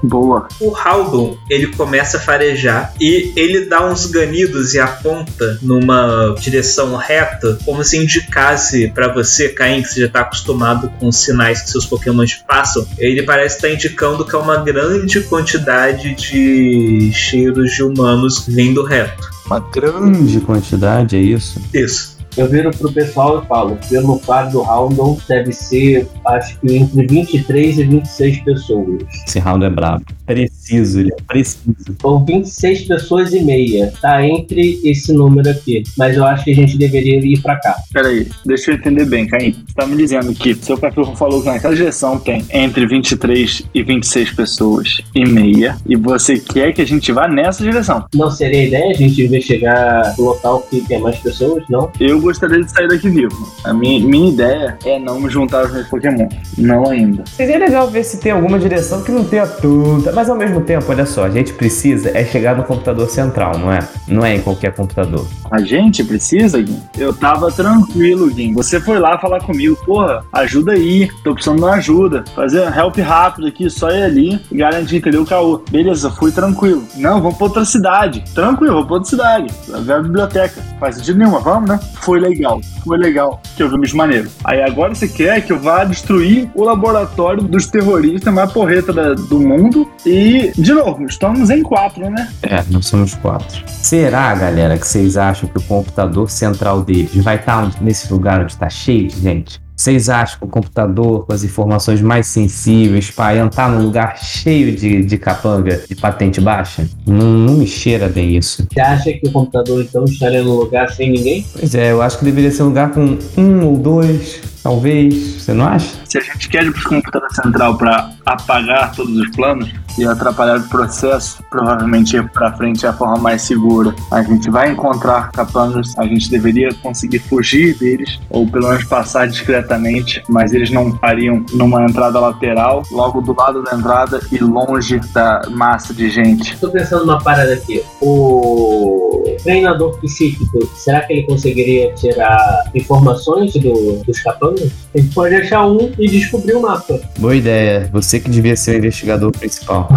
D: Boa.
A: O Haldon, ele começa a farejar e ele dá uns ganidos e aponta numa direção reta, como se indicasse pra você, Caim, que você já tá acostumado com os sinais que seus pokémons passam. Ele parece estar indicando que é uma grande quantidade de cheiros de humanos vindo reto.
G: Uma grande quantidade, é isso?
A: Isso.
C: Eu viro pro pessoal e falo, pelo par do Haldon deve ser, acho que entre 23 e 26 pessoas.
G: Esse round é brabo. Preciso, ele é preciso.
C: Ou 26 pessoas e meia. Tá entre esse número aqui. Mas eu acho que a gente deveria ir pra cá.
D: Peraí, deixa eu entender bem, Caim. Você tá me dizendo que seu cachorro falou que naquela direção tem entre 23 e 26 pessoas e meia, e você quer que a gente vá nessa direção.
C: Não seria a ideia a gente investigar o local que tem mais pessoas, não?
D: Eu gostaria de sair daqui vivo. A minha, minha ideia é não me juntar aos meus Pokémon. Não ainda.
B: Seria legal ver se tem alguma direção que não tenha tanta. Mas ao mesmo tempo, olha só, a gente precisa é chegar no computador central, não é? Não é em qualquer computador.
D: A gente precisa, Gui? Eu tava tranquilo, Gui. Você foi lá falar comigo, porra, ajuda aí, tô precisando de uma ajuda. Fazer um help rápido aqui, só ir ali e garantir, entendeu, o caô. Beleza, fui tranquilo. Não, vamos pra outra cidade. Tranquilo, vamos pra outra cidade. Vai ver a biblioteca. Faz sentido nenhuma, vamos, né? Foi legal, foi legal. Que eu vi bicho maneiro. Aí agora você quer que eu vá destruir o laboratório dos terroristas mais porreta da- do mundo. E, de novo, estamos em quatro, né?
G: É, nós somos quatro. Será, galera, que vocês acham que o computador central deles vai estar nesse lugar onde está cheio de gente? Vocês acham que o computador com as informações mais sensíveis para entrar num lugar cheio de, de capanga de patente baixa? Não, não me cheira bem isso.
C: Você acha que o computador então estaria no lugar sem ninguém?
G: Pois é, eu acho que deveria ser um lugar com um ou dois, talvez. Você não acha?
D: Se a gente quer ir para o computador central para apagar todos os planos e atrapalhar o processo, provavelmente ir para frente é a forma mais segura. A gente vai encontrar capangas, a gente deveria conseguir fugir deles, ou pelo menos passar discretamente, mas eles não estariam numa entrada lateral, logo do lado da entrada e longe da massa de gente.
C: Tô pensando numa parada aqui. O treinador psíquico, será que ele conseguiria tirar informações do, dos capangas? A gente pode achar um e descobrir o mapa.
G: Boa ideia. Você que devia ser o investigador principal.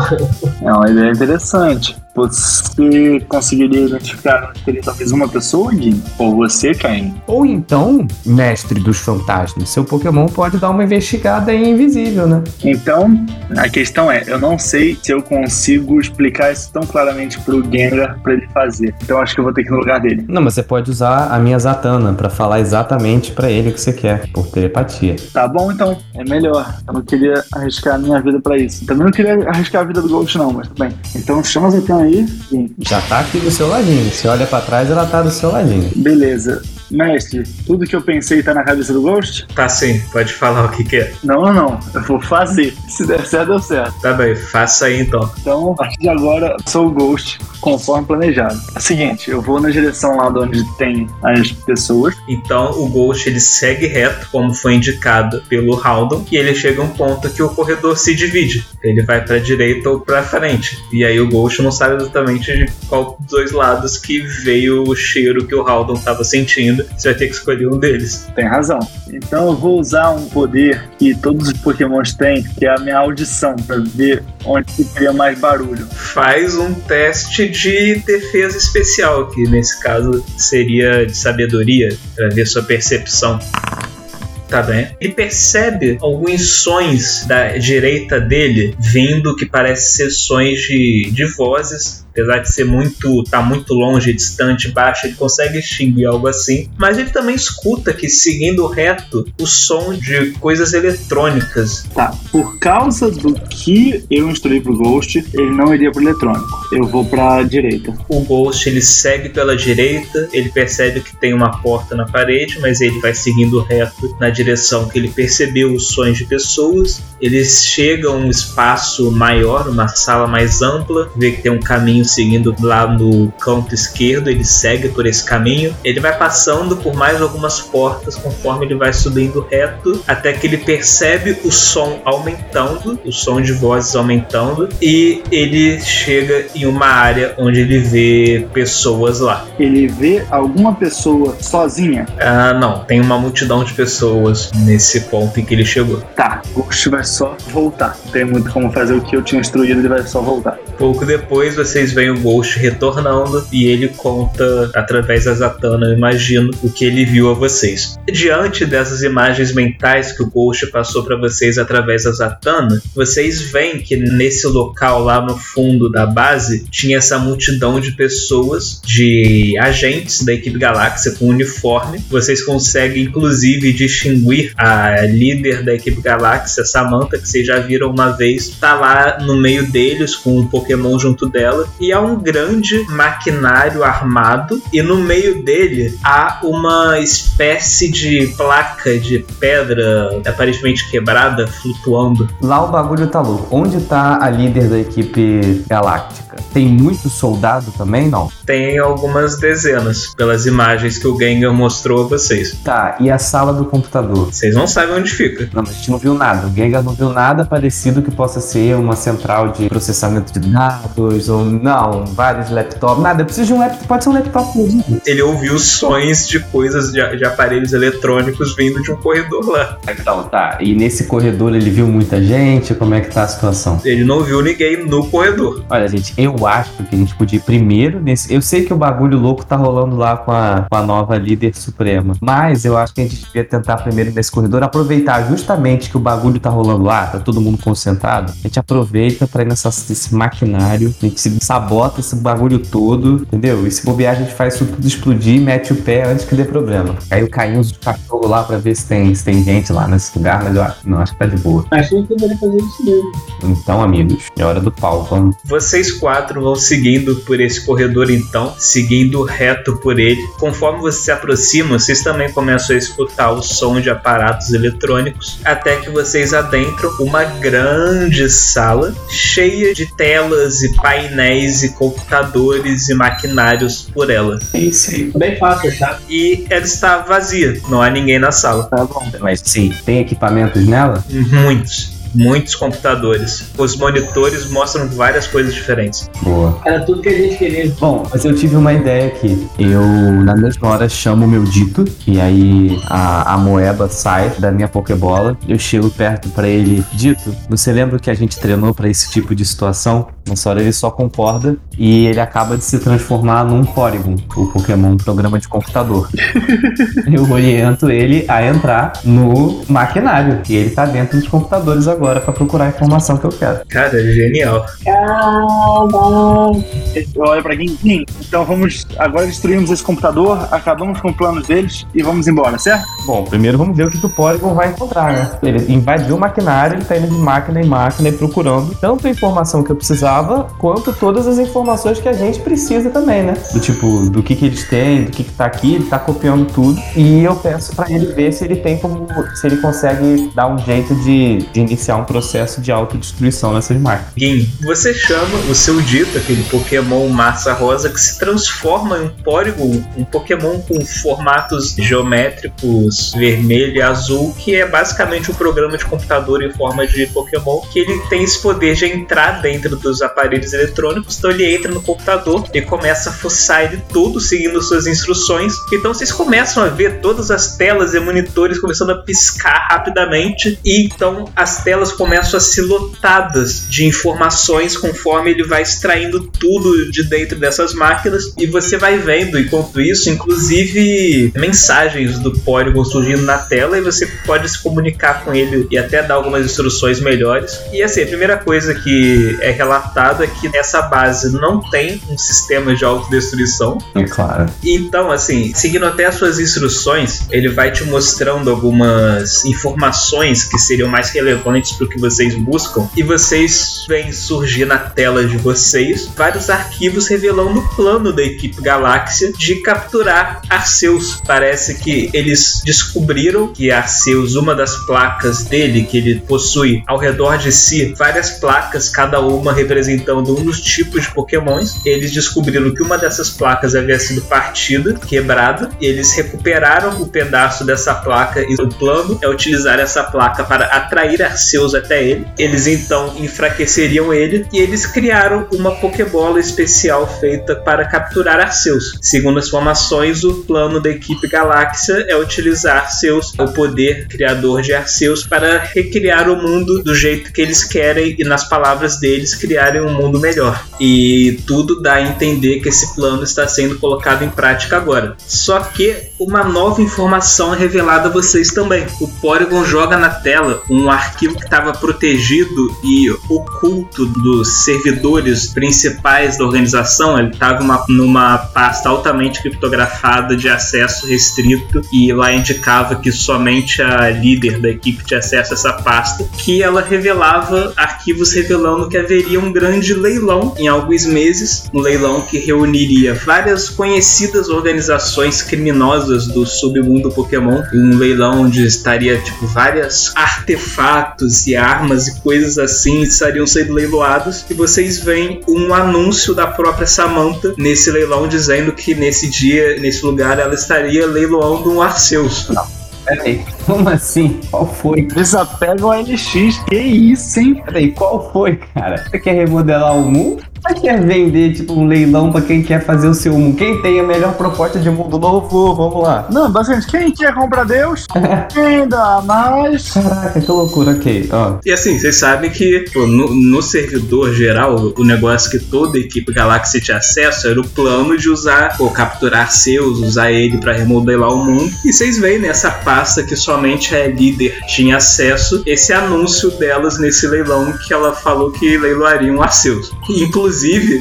D: É uma ideia interessante. Você conseguiria identificar talvez uma pessoa, Gui? Ou você, Caim?
G: Ou então, mestre dos fantasmas, seu Pokémon pode dar uma investigada em invisível, né?
D: Então, a questão é, eu não sei se eu consigo explicar isso tão claramente pro Gengar pra ele fazer. Então acho que eu vou ter que ir no lugar dele.
G: Não, mas você pode usar a minha Zatanna pra falar exatamente pra ele o que você quer, por telepatia.
D: Tá bom, então. É melhor. Eu não queria arriscar a minha vida pra isso. Também não queria arriscar a vida do Ghost, não, mas tudo bem. Então chama a aí. Sim.
G: Já tá aqui do seu ladinho. Você olha pra trás, ela tá do seu ladinho.
D: Beleza. Mestre, tudo que eu pensei tá na cabeça do Ghost?
A: Tá sim, pode falar o que que é.
D: Não, não, não. Eu vou fazer. Se der certo, deu certo.
A: Tá bem, faça aí então.
D: Então, a partir de agora, sou o Ghost, conforme planejado. É o seguinte, eu vou na direção lá de onde tem as pessoas.
A: Então o Ghost ele segue reto, como foi indicado pelo Haldon, e ele chega a um ponto que o corredor se divide. Ele vai pra direita ou pra frente. E aí o Ghost não sabe exatamente de qual dos dois lados que veio o cheiro que o Haldon tava sentindo. Você vai ter que escolher um deles.
D: Tem razão. Então eu vou usar um poder que todos os pokémons têm, que é a minha audição, pra ver onde que cria mais barulho.
A: Faz um teste de defesa especial, que nesse caso seria de sabedoria, pra ver sua percepção. Tá bem. Ele percebe alguns sons da direita dele vindo que parece ser sons de, de vozes apesar de ser muito tá muito longe, distante, baixo, ele consegue extinguir algo assim, mas ele também escuta que seguindo reto o som de coisas eletrônicas.
D: Tá, por causa do que eu instruí pro Ghost, ele não iria pro eletrônico. Eu vou pra direita.
A: O Ghost ele segue pela direita, ele percebe que tem uma porta na parede, mas ele vai seguindo reto na direção que ele percebeu os sons de pessoas. Ele chega a um espaço maior, uma sala mais ampla, vê que tem um caminho seguindo lá no canto esquerdo, ele segue por esse caminho. Ele vai passando por mais algumas portas conforme ele vai subindo reto, até que ele percebe o som aumentando, o som de vozes aumentando, e ele chega em uma área onde ele vê pessoas lá.
D: Ele vê alguma pessoa sozinha?
A: Ah, não, tem uma multidão de pessoas nesse ponto em que ele chegou.
D: Tá, o Ghost vai só voltar. Tem muito como fazer o que eu tinha instruído, ele vai só voltar.
A: Pouco depois vocês veem o Ghost retornando e ele conta através da Zatanna, eu imagino, o que ele viu a vocês. Diante dessas imagens mentais que o Ghost passou para vocês através da Zatanna, vocês veem que nesse local lá no fundo da base tinha essa multidão de pessoas, de agentes da equipe Galáxia com uniforme. Vocês conseguem inclusive distinguir a líder da equipe Galáxia, Samantha, que vocês já viram uma vez, tá lá no meio deles com um Pokémon junto dela e há um grande maquinário armado e no meio dele há uma espécie de placa de pedra aparentemente quebrada flutuando.
B: Lá o bagulho tá louco. Onde tá a líder da equipe galáctica? Tem muito soldado também, não?
A: Tem algumas dezenas pelas imagens que o Gengar mostrou a vocês.
B: Tá, e a sala do computador?
A: Vocês não sabem onde fica.
B: Não, mas a gente não viu nada. O Gengar não viu nada parecido que possa ser uma central de processamento de dados ou não, vários laptops. Nada, eu preciso de um laptop, pode ser um laptop mesmo.
A: Ele ouviu sons de coisas de, de aparelhos eletrônicos vindo de um corredor lá.
B: Então, tá. E nesse corredor ele viu muita gente? Como é que tá a situação?
A: Ele não viu ninguém no corredor.
B: Olha, gente, eu acho que a gente podia ir primeiro nesse. Eu sei que o bagulho louco tá rolando lá com a, com a nova líder suprema. Mas eu acho que a gente devia tentar primeiro nesse corredor aproveitar justamente que o bagulho tá rolando lá, tá todo mundo concentrado. A gente aproveita pra ir nessa, nesse maquinário, a gente se sabota esse bagulho todo, entendeu? E se bobear, a gente faz isso tudo explodir, mete o pé antes que dê problema. Aí eu caí uns cachorro lá pra ver se tem, se tem gente lá nesse lugar, mas eu acho, não, acho que tá de boa.
C: Acho que a gente deveria fazer isso mesmo.
B: Então, amigos, é hora do pau, vamos.
A: Vocês quatro vão seguindo por esse corredor então, seguindo reto por ele. Conforme vocês se aproximam, vocês também começam a escutar o som de aparatos eletrônicos, até que vocês adentram uma grande sala cheia de telas e painéis e computadores e maquinários por ela.
B: É isso aí.
C: Bem fácil, tá?
A: E ela está vazia, não há ninguém na sala.
D: Tá bom.
B: Mas sim, tem equipamentos nela?
A: Muitos. Muitos computadores. Os monitores mostram várias coisas diferentes.
B: Boa.
C: Era tudo que a gente queria.
B: Bom, mas eu tive uma ideia aqui. Eu, na mesma hora, chamo o meu dito, e aí a, a moeba sai da minha Pokébola. Eu chego perto pra ele. Dito, você lembra que a gente treinou pra esse tipo de situação? Nessa hora ele só concorda e ele acaba de se transformar num Porygon, o Pokémon programa de computador. eu oriento ele a entrar no maquinário, e ele tá dentro dos computadores agora pra procurar a informação que eu quero.
A: Cara, genial.
D: Eu olho pra quem. Sim, então vamos. Agora destruímos esse computador, acabamos com os planos deles e vamos embora, certo?
B: Bom, primeiro vamos ver o que, que o Polygon vai encontrar, né? Ele invadiu o maquinário, ele tá indo de máquina em máquina e procurando tanto a informação que eu precisava, quanto todas as informações que a gente precisa também, né? Do tipo, do que que eles têm, do que que tá aqui, ele tá copiando tudo. E eu peço pra ele ver se ele tem como, se ele consegue dar um jeito de, de iniciar um processo de autodestruição nessas máquinas.
A: Gin, você chama o seu dito, aquele Pokémon massa rosa, que se transforma em um Porygon, um Pokémon com formatos geométricos vermelho e azul, que é basicamente um programa de computador em forma de Pokémon, que ele tem esse poder de entrar dentro dos aparelhos eletrônicos, então ele entra no computador e começa a fuçar ele todo seguindo suas instruções. Então vocês começam a ver todas as telas e monitores começando a piscar rapidamente, e então as telas telas começam a ser lotadas de informações conforme ele vai extraindo tudo de dentro dessas máquinas e você vai vendo, enquanto isso, inclusive mensagens do Polygon surgindo na tela e você pode se comunicar com ele e até dar algumas instruções melhores. E assim, a primeira coisa que é relatado é que nessa base não tem um sistema de autodestruição.
G: É claro.
A: Então, assim, seguindo até as suas instruções, ele vai te mostrando algumas informações que seriam mais relevantes o que vocês buscam. E vocês veem surgir na tela de vocês vários arquivos revelando o plano da equipe Galáxia de capturar Arceus. Parece que eles descobriram que Arceus, uma das placas dele que ele possui ao redor de si, várias placas, cada uma representando um dos tipos de Pokémons. Eles descobriram que uma dessas placas havia sido partida, quebrada, e eles recuperaram o pedaço dessa placa e o plano é utilizar essa placa para atrair Arceus até ele. Eles então enfraqueceriam ele e eles criaram uma Pokébola especial feita para capturar Arceus. Segundo as formações, o plano da equipe Galáxia é utilizar Arceus, o poder criador de Arceus, para recriar o mundo do jeito que eles querem e, nas palavras deles, criarem um mundo melhor. E tudo dá a entender que esse plano está sendo colocado em prática agora. Só que uma nova informação é revelada a vocês também. O Porygon joga na tela um arquivo estava protegido e oculto dos servidores principais da organização. Ele estava numa pasta altamente criptografada de acesso restrito e lá indicava que somente a líder da equipe tinha acesso a essa pasta, que ela revelava arquivos revelando que haveria um grande leilão em alguns meses, um leilão que reuniria várias conhecidas organizações criminosas do submundo Pokémon, um leilão onde estaria tipo várias artefatos e armas e coisas assim estariam sendo leiloados e vocês veem um anúncio da própria Samantha nesse leilão dizendo que nesse dia, nesse lugar ela estaria leiloando um Arceus.
G: Peraí, como assim? Qual foi?
D: Desapega o LX, que isso, hein?
G: Peraí, qual foi, cara? Você quer remodelar o mundo? Você quer vender, tipo, um leilão pra quem quer fazer o seu mundo? Quem tem a melhor proposta de mundo novo? Vamos lá.
D: Não, basicamente, quem quer comprar Deus? quem dá mais?
G: Caraca, que loucura, ok. Ó,
A: E assim, vocês sabem que pô, no, no servidor geral, o negócio que toda equipe Galaxy tinha acesso era o plano de usar, pô, capturar seus, usar ele pra remodelar o mundo. E vocês veem nessa pasta que somente a líder tinha acesso, esse anúncio delas nesse leilão que ela falou que leiloariam Arceus. Inclusive,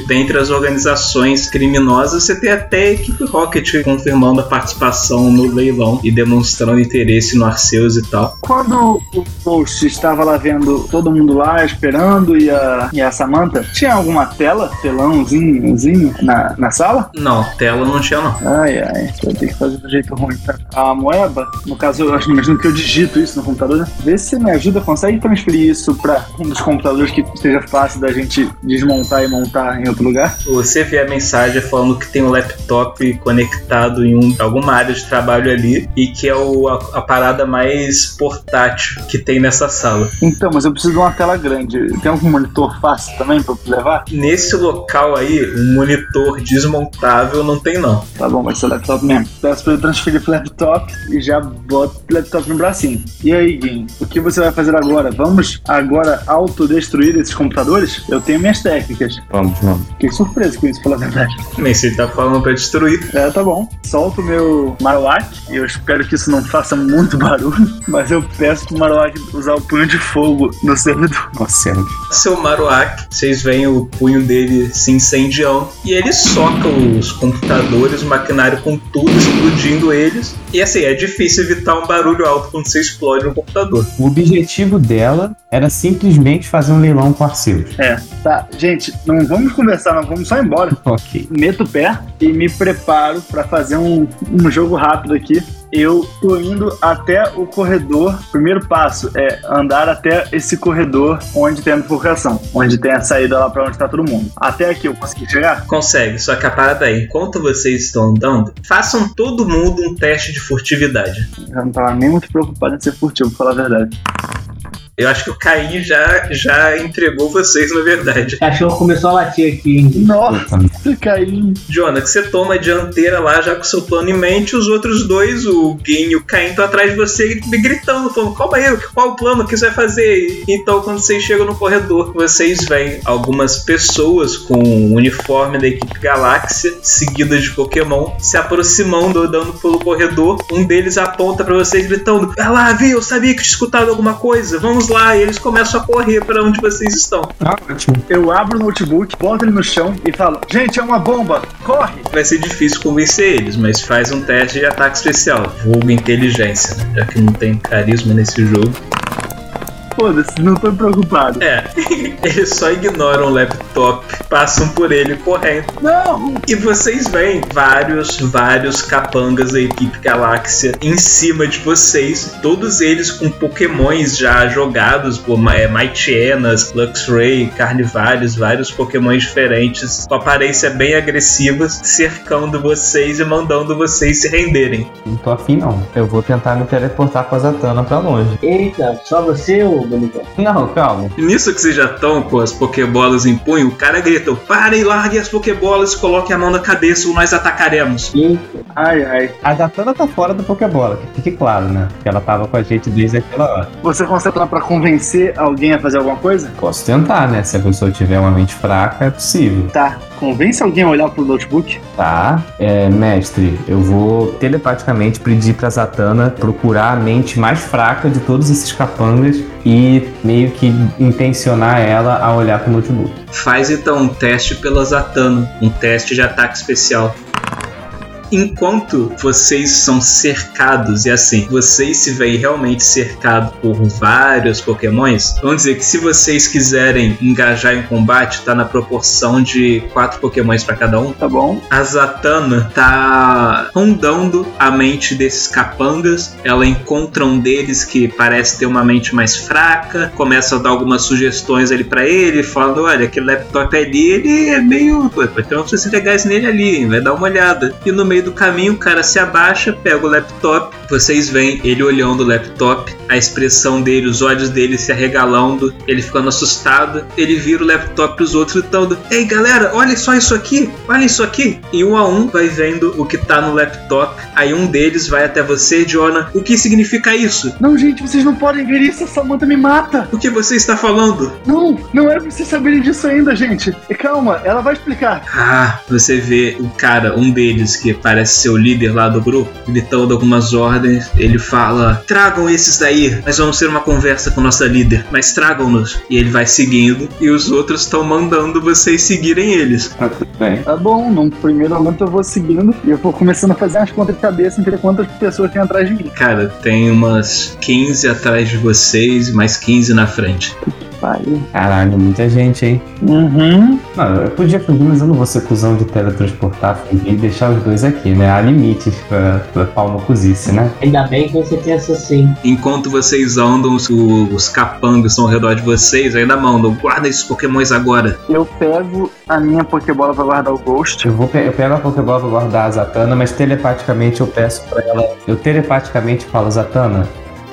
A: dentre as organizações criminosas, você tem até a equipe Rocket confirmando a participação no leilão e demonstrando interesse no Arceus e tal.
D: Quando o Ghost estava lá vendo todo mundo lá esperando e a, e a Samantha, tinha alguma tela, telãozinho na, na sala?
A: Não, tela não tinha não.
D: Ai, ai, vai ter que fazer do jeito ruim. Tá? A moeba, no caso, eu acho imagino que eu digito isso no computador. né? Vê se você me ajuda, consegue transferir isso para um dos computadores que seja fácil da gente desmontar e montar em outro lugar?
A: Você vê a mensagem falando que tem um laptop conectado em um- alguma área de trabalho ali e que é o- a, a parada mais portátil que tem nessa sala.
D: Então, mas eu preciso de uma tela grande. Tem algum monitor fácil também pra levar?
A: Nesse local aí, um monitor desmontável não tem não.
D: Tá bom, vai ser laptop mesmo. Peço pra eu transferir pro laptop e já boto o laptop no bracinho. E aí, Gui, o que você vai fazer agora? Vamos agora autodestruir esses computadores? Eu tenho minhas técnicas.
G: Vamos, vamos.
D: Fiquei surpreso com isso, pela verdade.
A: Nem se ele tá falando pra destruir.
D: É, tá bom. Solto o meu Marowak. e Eu espero que isso não faça muito barulho. Mas eu peço pro Marowak usar o punho de fogo no servidor.
G: Nossa Senhora.
A: Seu Marowak, vocês veem o punho dele se incendiando e ele soca os computadores, o maquinário com tudo, explodindo eles. E assim, é difícil evitar um barulho alto quando você explode um computador.
G: O objetivo dela era simplesmente fazer um leilão com Arceus.
D: É, tá. Gente, não vamos conversar, não. Vamos só embora.
G: Ok.
D: meto o pé e me preparo pra fazer um, um jogo rápido aqui. Eu tô indo até o corredor. Primeiro passo é andar até esse corredor onde tem a bifurcação, onde tem a saída lá pra onde tá todo mundo. Até aqui eu consegui chegar?
A: Consegue, só que a parada é, enquanto vocês estão andando, façam todo mundo um teste de furtividade.
D: Eu não tava nem muito preocupado em ser furtivo, pra falar a verdade.
A: Eu acho que o Caim já, já entregou vocês, na verdade.
C: O cachorro começou a latir aqui, hein?
D: Nossa, Caim.
A: Jonah, que você toma a dianteira lá já com seu plano em mente, os outros dois, o Gui e o Caim, estão atrás de você e gritando, falando, calma aí, qual o plano que você vai fazer? Então, quando vocês chegam no corredor, vocês veem algumas pessoas com o uniforme da equipe Galáxia, seguidas de Pokémon, se aproximando, andando pelo corredor. Um deles aponta pra vocês, gritando, ah lá, Vi, eu sabia que tinha escutado alguma coisa, vamos lá. E eles começam a correr para onde vocês estão.
G: Ah, ótimo.
D: Eu abro o notebook, boto ele no chão e falo: Gente, é uma bomba, corre!
A: Vai ser difícil convencer eles, mas faz um teste de ataque especial, vulgo inteligência, né? já que não tem carisma nesse jogo.
D: Foda-se, não tô preocupado.
A: É, eles só ignoram o laptop, passam por ele correndo.
D: Não!
A: E vocês veem vários, vários capangas da equipe Galáxia em cima de vocês, todos eles com pokémons já jogados por é, Maitienas, Luxray, Carnivalius, vários pokémons diferentes, com aparência bem agressivas, cercando vocês e mandando vocês se renderem.
B: Não tô afim, não. Eu vou tentar me teleportar com a Zatanna pra longe.
C: Eita, só você, ô bonitão?
B: Não, calma.
A: Nisso que vocês já estão com as pokebolas em punho, o cara grita: Parem, larguem as pokebolas e coloquem a mão na cabeça ou nós atacaremos.
D: Ai, ai.
B: A Zatanna tá fora do Pokébola, que fique claro, né? Porque ela tava com a gente desde aquela hora.
D: Você consegue lá pra convencer alguém a fazer alguma coisa?
B: Posso tentar, né? Se a pessoa tiver uma mente fraca, é possível.
D: Tá. Convence alguém a olhar pro notebook?
B: Tá, é, mestre, eu vou telepaticamente pedir pra Zatanna procurar a mente mais fraca de todos esses capangas e meio que intencionar ela a olhar pro notebook.
A: Faz então um teste pela Zatanna, um teste de ataque especial. Enquanto vocês são cercados, e assim, vocês se veem realmente cercados por vários pokémons, vamos dizer que se vocês quiserem engajar em combate, tá na proporção de quatro pokémons para cada um.
D: Tá bom.
A: A Zatanna tá rondando a mente desses capangas. Ela encontra um deles que parece ter uma mente mais fraca, começa a dar algumas sugestões ali para ele, falando: olha, aquele laptop ali, ele é meio. Pô, pode ter umas legais nele ali, vai dar uma olhada. E no meio do caminho, o cara se abaixa, pega o laptop. Vocês veem ele olhando o laptop, a expressão dele, os olhos dele se arregalando, ele ficando assustado. Ele vira o laptop pros outros gritando: Ei galera, olha só isso aqui, olha isso aqui. E um a um vai vendo o que tá no laptop. Aí um deles vai até você, Jonah. O que significa isso?
D: Não, gente, vocês não podem ver isso, a Samantha me mata!
A: O que você está falando?
D: Não, não era pra vocês saberem disso ainda, gente. E calma, ela vai explicar.
A: Ah, você vê o cara, um deles que parece ser o líder lá do grupo, gritando algumas ordens. Ele fala: Tragam esses daí, nós vamos ter uma conversa com nossa líder, mas tragam-nos. E ele vai seguindo, e os outros estão mandando vocês seguirem eles.
B: Tá tudo bem.
D: Tá bom, num primeiro momento eu vou seguindo e eu vou começando a fazer umas contas de cabeça entre quantas pessoas tem atrás de mim.
A: Cara, tem umas 15 atrás de vocês e mais 15 na frente.
D: Pariu.
B: Caralho, muita gente, hein?
D: Uhum.
B: Não, eu podia fugir, mas eu não vou ser cuzão de teletransportar, fugir e deixar os dois aqui, né? Há limites pra, pra no cozice, né?
C: Ainda bem que você pensa assim.
A: Enquanto vocês andam, os, os capangas estão ao redor de vocês, ainda mandam, guarda esses pokémons agora.
D: Eu pego a minha Pokébola pra guardar o Ghost.
B: Eu, vou, pe- eu pego a Pokébola pra guardar a Zatanna, mas telepaticamente eu peço pra ela. Eu telepaticamente falo, Zatanna,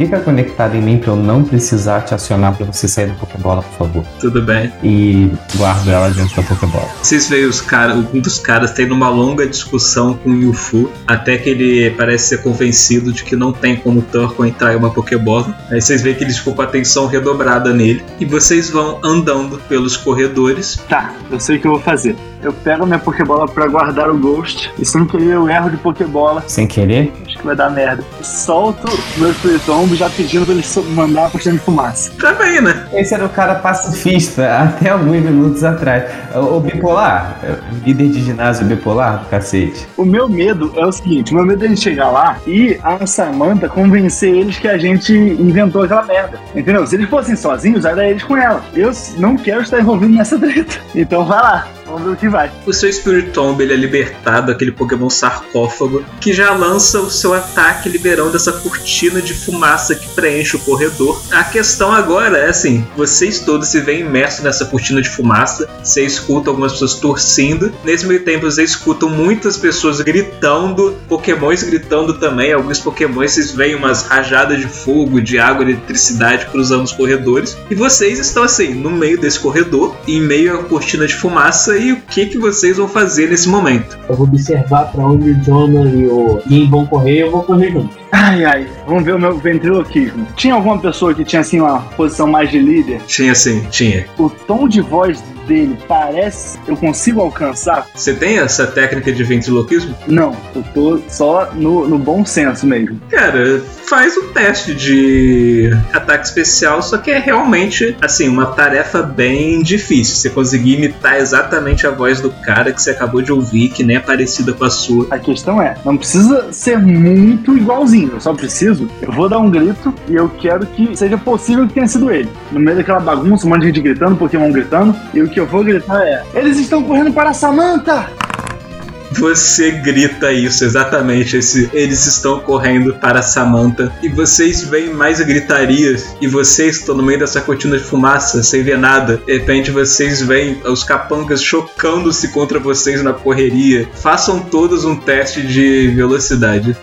B: fica conectada em mim pra eu não precisar te acionar pra você sair da Pokébola, por favor.
A: Tudo bem.
B: E guardo ela dentro da Pokébola.
A: Vocês veem os caras, um dos caras tendo uma longa discussão com o Yufu, até que ele parece ser convencido de que não tem como Turco entrar em uma Pokébola. Aí vocês veem que eles ficam com a atenção redobrada nele. E vocês vão andando pelos corredores.
D: Tá, eu sei o que eu vou fazer. Eu pego minha Pokébola pra guardar o Ghost e sem querer eu erro de Pokébola.
B: Sem querer?
D: Que vai dar merda. Solto o meu Spiritomb já pedindo pra ele mandar a postagem de fumaça.
A: Tá bem, né?
B: Esse era o cara pacifista até alguns minutos atrás. O, o bipolar, líder de ginásio bipolar do cacete.
D: O meu medo é o seguinte: o meu medo é a gente chegar lá e a Samantha convencer eles que a gente inventou aquela merda. Entendeu? Se eles fossem sozinhos, era eles com ela. Eu não quero estar envolvido nessa treta. Então vai lá. Vamos ver o que vai.
A: O seu Spirit Tomb ele é libertado, aquele Pokémon sarcófago, que já lança o seu ataque liberando essa cortina de fumaça que preenche o corredor. A questão agora é assim: vocês todos se veem imersos nessa cortina de fumaça, você escuta algumas pessoas torcendo. Nesse meio tempo, você escutam muitas pessoas gritando, Pokémons gritando também. Alguns Pokémons vocês veem umas rajadas de fogo, de água, de eletricidade cruzando os corredores. E vocês estão assim, no meio desse corredor, em meio à cortina de fumaça. E o que, que vocês vão fazer nesse momento?
C: Eu vou observar pra onde o Jonah e o Gin vão correr e eu vou correr junto.
D: Ai, ai, vamos ver o meu ventriloquismo. Tinha alguma pessoa que tinha assim uma posição mais de líder?
A: Tinha assim, tinha.
D: O tom de voz dele parece. Eu consigo alcançar?
A: Você tem essa técnica de ventriloquismo?
D: Não, eu tô só no, no bom senso mesmo.
A: Cara, faz um teste de ataque especial, só que é realmente, assim, uma tarefa bem difícil. Você conseguir imitar exatamente a voz do cara que você acabou de ouvir, que nem é parecida com a sua.
D: A questão é, não precisa ser muito igualzinho, eu só preciso. Eu vou dar um grito e eu quero que seja possível que tenha sido ele. No meio daquela bagunça, um monte de gente gritando, Pokémon gritando, e o que eu vou gritar é: Eles estão correndo para a Samantha!
A: Você grita isso, exatamente. Esse, eles estão correndo para Samantha. E vocês veem mais gritarias. E vocês estão no meio dessa cortina de fumaça, sem ver nada. De repente vocês veem os capangas chocando-se contra vocês na correria. Façam todos um teste de velocidade.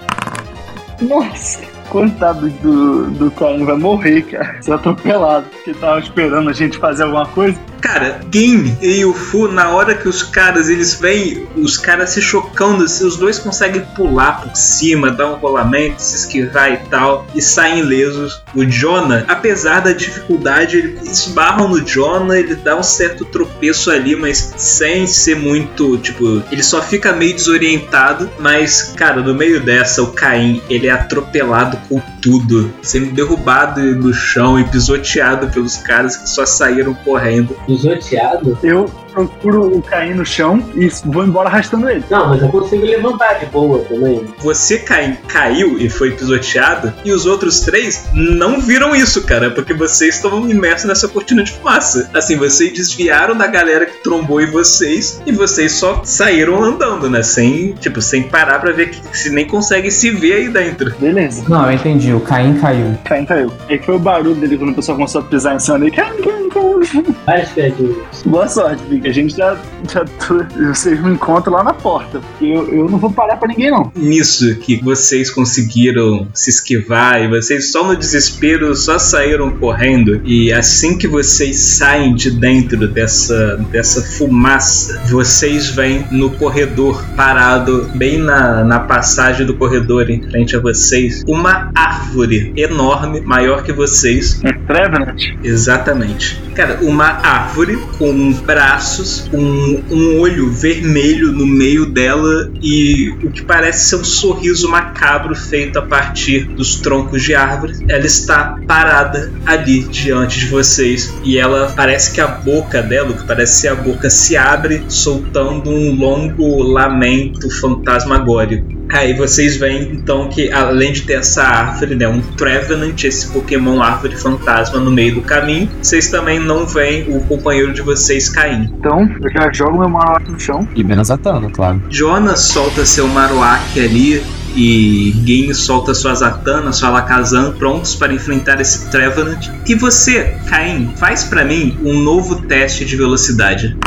D: Nossa! Coitado do, do Caim, vai morrer, cara. Ser atropelado. Porque tava esperando a gente fazer alguma coisa.
A: Cara, Game e o Fu, na hora que os caras eles vêm, os caras se chocando, assim, os dois conseguem pular por cima, dar um rolamento, se esquivar e tal, e saem ilesos. O Jonah, apesar da dificuldade, ele esbarram no Jonah, ele dá um certo tropeço ali, mas sem ser muito, tipo, ele só fica meio desorientado, mas, cara, no meio dessa, o Caim, ele é atropelado com tudo, sendo derrubado no chão e pisoteado pelos caras que só saíram correndo.
C: Pisoteado?
D: Eu procuro o Caim no chão e vou embora arrastando ele.
C: Não, mas eu consigo levantar de boa também.
A: Você cai, caiu e foi pisoteado, e os outros três não viram isso, cara, porque vocês estavam imersos nessa cortina de fumaça. Assim, vocês desviaram da galera que trombou em vocês e vocês só saíram andando, né? Sem, tipo, sem parar pra ver que se nem conseguem se ver aí dentro.
D: Beleza.
B: Não, eu entendi. O Caim caiu.
D: Caim caiu. Aí foi o barulho dele quando o pessoal começou a pisar em cima dele. Caim, Caim, Caim. Boa sorte, Vic. A gente já. já vocês me encontram lá na porta. Porque eu, eu não vou parar pra ninguém, não.
A: Nisso que vocês conseguiram se esquivar e vocês só no desespero só saíram correndo e assim que vocês saem de dentro dessa dessa fumaça, vocês veem no corredor parado bem na, na passagem do corredor em frente a vocês uma árvore enorme, maior que vocês,
D: É Trevenant.
A: Exatamente. Cara, uma árvore com braços, um, um olho vermelho no meio dela e o que parece ser um sorriso macabro feito a partir dos troncos de árvore. Ela está parada ali diante de vocês e ela parece que a boca dela, o que parece ser a boca, se abre, soltando um longo lamento fantasmagórico. Aí vocês veem então que além de ter essa árvore, né, um Trevenant, esse Pokémon árvore fantasma no meio do caminho, vocês também não veem o companheiro de vocês caindo.
D: Então, eu já jogo meu Marowak no chão.
B: E Benazatano, claro.
A: Jonas solta seu Marowak ali e Game solta sua Zatanna, sua Alakazam, prontos para enfrentar esse Trevenant. E você, Caim, faz pra mim um novo teste de velocidade.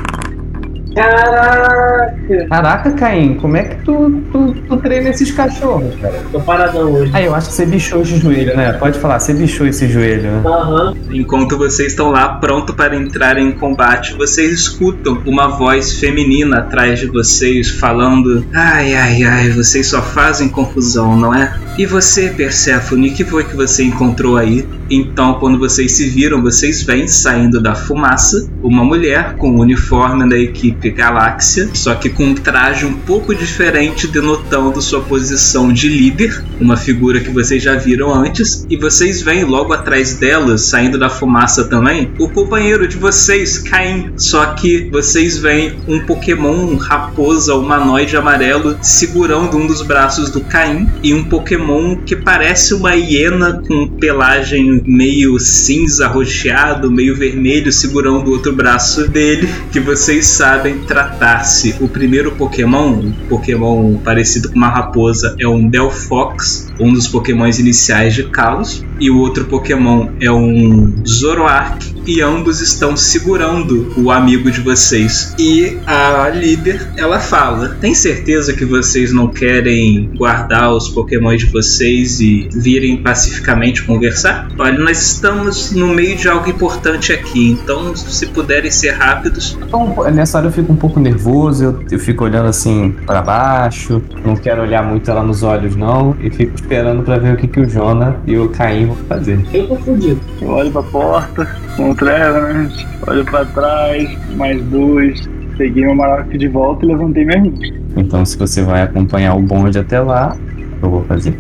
C: Caraca!
B: Caraca, Caim, como é que tu, tu, tu treina esses cachorros, cara?
C: Tô paradão hoje.
B: Ah, eu acho que você bichou esse joelho, né? Pode falar, você bichou esse joelho, né?
C: Aham.
A: Enquanto vocês estão lá pronto para entrar em combate, vocês escutam uma voz feminina atrás de vocês falando: Ai, ai, ai, vocês só fazem confusão, não é? E você, Persephone, o que foi que você encontrou aí? Então, quando vocês se viram, vocês veem saindo da fumaça uma mulher com o uniforme da equipe Galáxia, só que com um traje um pouco diferente, denotando sua posição de líder, uma figura que vocês já viram antes. E vocês veem logo atrás dela, saindo da fumaça também, o companheiro de vocês, Caim. Só que vocês veem um Pokémon um raposa humanoide amarelo segurando um dos braços do Caim e um Pokémon que parece uma hiena com pelagem meio cinza, roxeado, meio vermelho, segurando o outro braço dele, que vocês sabem tratar-se. O primeiro Pokémon, um Pokémon parecido com uma raposa, é um Delphox, um dos Pokémons iniciais de Kalos, e o outro Pokémon é um Zoroark, e ambos estão segurando o amigo de vocês. E a líder, ela fala: "Tem certeza que vocês não querem guardar os Pokémon de vocês e virem pacificamente conversar? Olha, nós estamos no meio de algo importante aqui, então se puderem ser rápidos,
B: Então, nessa hora eu fico um pouco nervoso, eu, eu fico olhando assim pra baixo, não quero olhar muito ela nos olhos não, e fico esperando pra ver o que, que o Jonah e o Caim vão fazer.
C: Eu tô fudido.
D: Eu olho pra porta, com o Trevenant, olho pra trás, mais dois. Peguei meu Maroc de volta e levantei minha roupa.
B: Então, se você vai acompanhar o bonde até lá, eu vou fazer.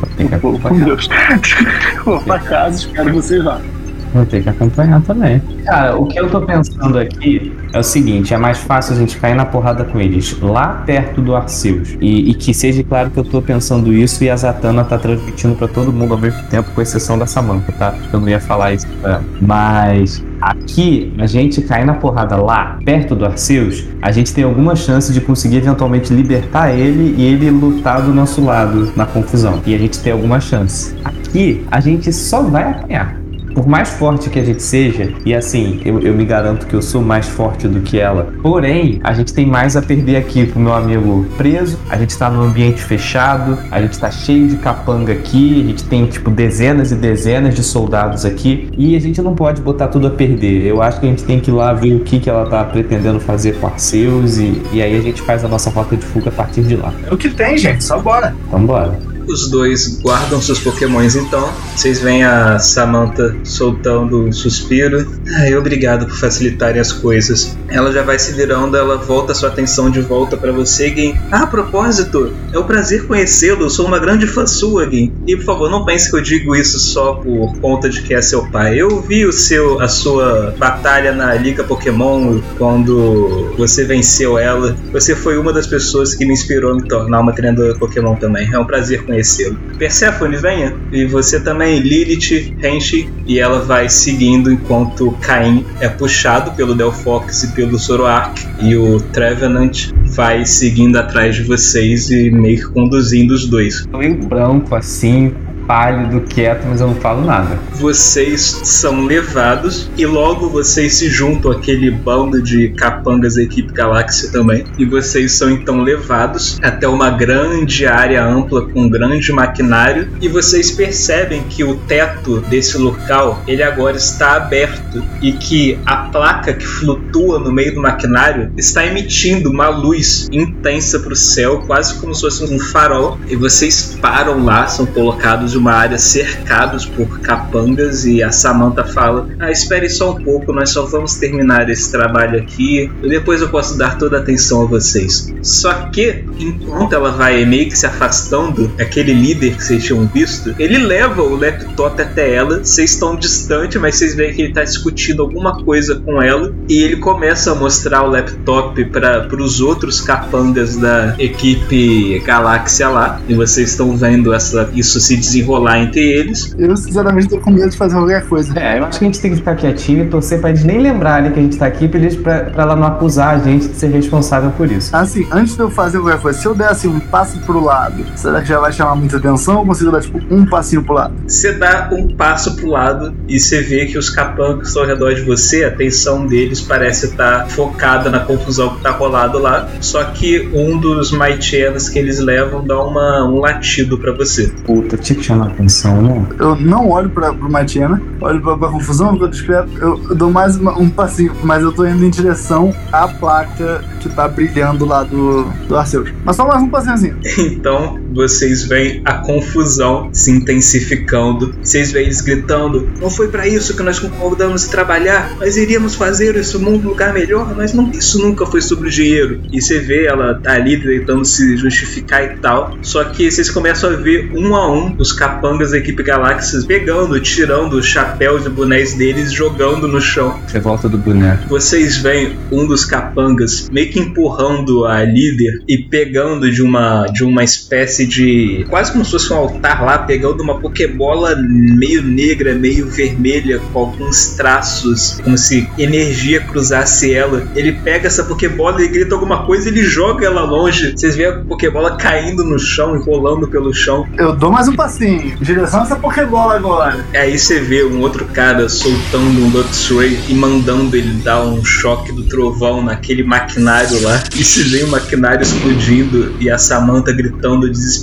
B: Vou ter que
D: Vou com
B: acompanhar.
D: Deus. Vou pra casa, espero vocês lá.
B: Vou ter que acompanhar também. Cara, o que eu tô pensando aqui é o seguinte: é mais fácil a gente cair na porrada com eles lá perto do Arceus. E, e que seja claro que eu tô pensando isso e a Zatanna tá transmitindo pra todo mundo ao mesmo tempo, com exceção da Samantha, tá? Eu não ia falar isso pra ela. Mas aqui, a gente cair na porrada lá, perto do Arceus, a gente tem alguma chance de conseguir eventualmente libertar ele e ele lutar do nosso lado na confusão. E a gente tem alguma chance. Aqui, a gente só vai apanhar. Por mais forte que a gente seja, e assim, eu, eu me garanto que eu sou mais forte do que ela, porém, a gente tem mais a perder aqui pro meu amigo preso, a gente tá num ambiente fechado, a gente tá cheio de capanga aqui, a gente tem, tipo, dezenas e dezenas de soldados aqui, e a gente não pode botar tudo a perder. Eu acho que a gente tem que ir lá ver o que, que ela tá pretendendo fazer com Arceus, e, e aí a gente faz a nossa rota de fuga a partir de lá.
H: É o que tem, gente. Só bora.
B: Então, bora.
A: Os dois guardam seus pokémons então. Vocês veem a Samantha soltando um suspiro. Ai, obrigado por facilitarem as coisas. Ela já vai se virando, ela volta sua atenção de volta pra você, Gin. Ah, a propósito, é um prazer conhecê-lo. Sou uma grande fã sua, Gin. E por favor, não pense que eu digo isso só por conta de que é seu pai. Eu vi o seu, a sua batalha na Liga Pokémon quando você venceu ela. Você foi uma das pessoas que me inspirou a me tornar uma treinadora Pokémon também. É um prazer conhecê-lo. Persephone, venha. E você também, Lilith, Henshi. E ela vai seguindo enquanto Caim é puxado pelo Delphox e pelo Zoroark. E o Trevenant vai seguindo atrás de vocês e meio que conduzindo os dois.
B: Meio branco assim, pálido, quieto, mas eu não falo nada.
A: Vocês são levados e logo vocês se juntam àquele bando de capangas da equipe Galáxia também. E vocês são então levados até uma grande área ampla com um grande maquinário. E vocês percebem que o teto desse local ele agora está aberto e que a placa que flutua no meio do maquinário está emitindo uma luz intensa para o céu, quase como se fosse um farol. E vocês param lá, são colocados em uma área cercados por capangas e a Samantha fala: "Ah, espere só um pouco, nós só vamos terminar esse trabalho aqui e depois eu posso dar toda a atenção a vocês". Só que enquanto ela vai meio que se afastando, aquele líder que vocês tinham visto, ele leva o laptop até ela. Vocês estão distante, mas vocês veem que ele está discutindo alguma coisa com ela e ele começa a mostrar o laptop para os outros capangas da equipe Galáxia lá. E vocês estão vendo essa, isso se desenrolar entre eles.
D: Eu, sinceramente, tô com medo de fazer qualquer coisa.
B: É, eu acho que a gente tem que ficar quietinho e torcer pra eles nem lembrarem que a gente tá aqui pra, eles, pra, pra ela não acusar a gente de ser responsável por isso.
D: Assim, antes de eu fazer qualquer coisa, se eu der assim um passo pro lado, será que já vai chamar muita atenção ou consigo dar tipo um passinho pro lado?
A: Você dá um passo pro lado e você vê que os capangas que estão ao redor de você, a atenção deles parece estar focada na confusão que tá rolado lá. Só que um dos Maitenas que eles levam dá uma, um latido pra você.
B: Puta, tinha que chamar atenção, né?
D: Eu não olho pra, pro Matina, olho pra, pra confusão, fico discreto, eu, eu dou mais uma- um passinho, mas eu tô indo em direção à placa que tá brilhando lá do, do Arceus. Mas só mais um passinho assim.
A: Então vocês veem a confusão se intensificando. Vocês veem eles gritando: Não foi pra isso que nós concordamos em trabalhar. Nós iríamos fazer esse mundo um lugar melhor, mas não, isso nunca foi sobre o dinheiro. E você vê ela tá ali tentando se justificar e tal. Só que vocês começam a ver um a um os capangas da equipe Galáxias pegando, tirando os chapéus e bonés deles, jogando no chão.
B: Revolta do boneco.
A: Vocês veem um dos capangas meio que empurrando a líder e pegando de uma de uma espécie espécie de. quase como se fosse um altar lá, pegando uma Pokébola meio negra, meio vermelha, com alguns traços, como se energia cruzasse ela. Ele pega essa Pokébola e grita alguma coisa e ele joga ela longe. Vocês veem a Pokébola caindo no chão, rolando pelo chão.
I: Eu dou mais um passinho. Em direção a essa Pokébola agora.
A: Aí você vê um outro cara soltando um Luxray e mandando ele dar um choque do trovão naquele maquinário lá. E se vê o maquinário explodindo e a Samantha gritando desesperada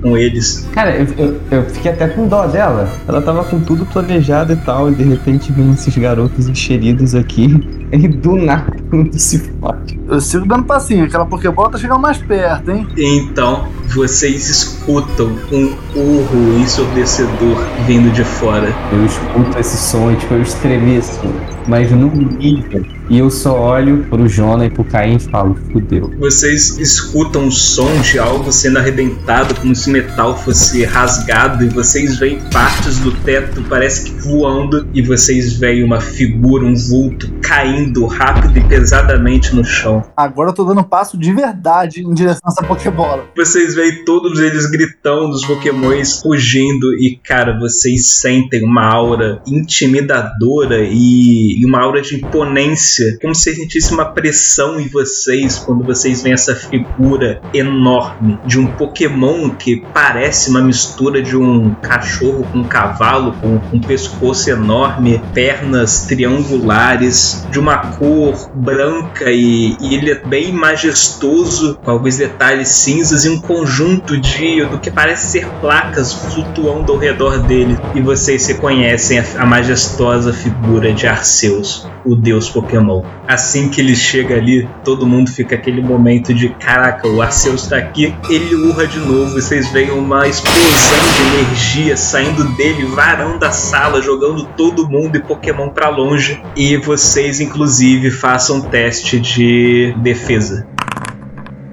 A: com eles.
B: Cara, eu, eu, eu fiquei até com dó dela. Ela tava com tudo planejado e tal, e de repente vem esses garotos encheridos aqui. E do nada tudo se fode.
I: Eu sigo dando passinho. Aquela Pokébola tá chegando mais perto, hein?
A: Então vocês escutam um urro ensurdecedor vindo de fora.
B: Eu escuto esse som e tipo, eu estremeço. Mas num nível. E eu só olho pro Jonah e pro Caim e falo, fudeu.
A: Vocês escutam o som de algo sendo arrebentado, como se o metal fosse rasgado, e vocês veem partes do teto, parece que voando, e vocês veem uma figura, um vulto, caindo rápido e pesadamente no chão.
I: Agora eu tô dando passo de verdade em direção a essa Pokébola.
A: Vocês veem todos eles gritando, os pokémons fugindo, e cara, vocês sentem uma aura intimidadora e, e uma aura de imponência, como se sentisse uma pressão em vocês quando vocês veem essa figura enorme de um Pokémon que parece uma mistura de um cachorro com um cavalo, com um pescoço enorme, pernas triangulares, de uma cor branca e, e ele é bem majestoso, com alguns detalhes cinzas e um conjunto de do que parece ser placas flutuando ao redor dele. E vocês reconhecem a, a majestosa figura de Arceus, o deus Pokémon. Assim que ele chega ali, todo mundo fica aquele momento de caraca, o Arceus tá aqui, ele urra de novo, vocês veem uma explosão de energia saindo dele, varando a sala, jogando todo mundo e Pokémon para longe. E vocês, inclusive, façam teste de defesa.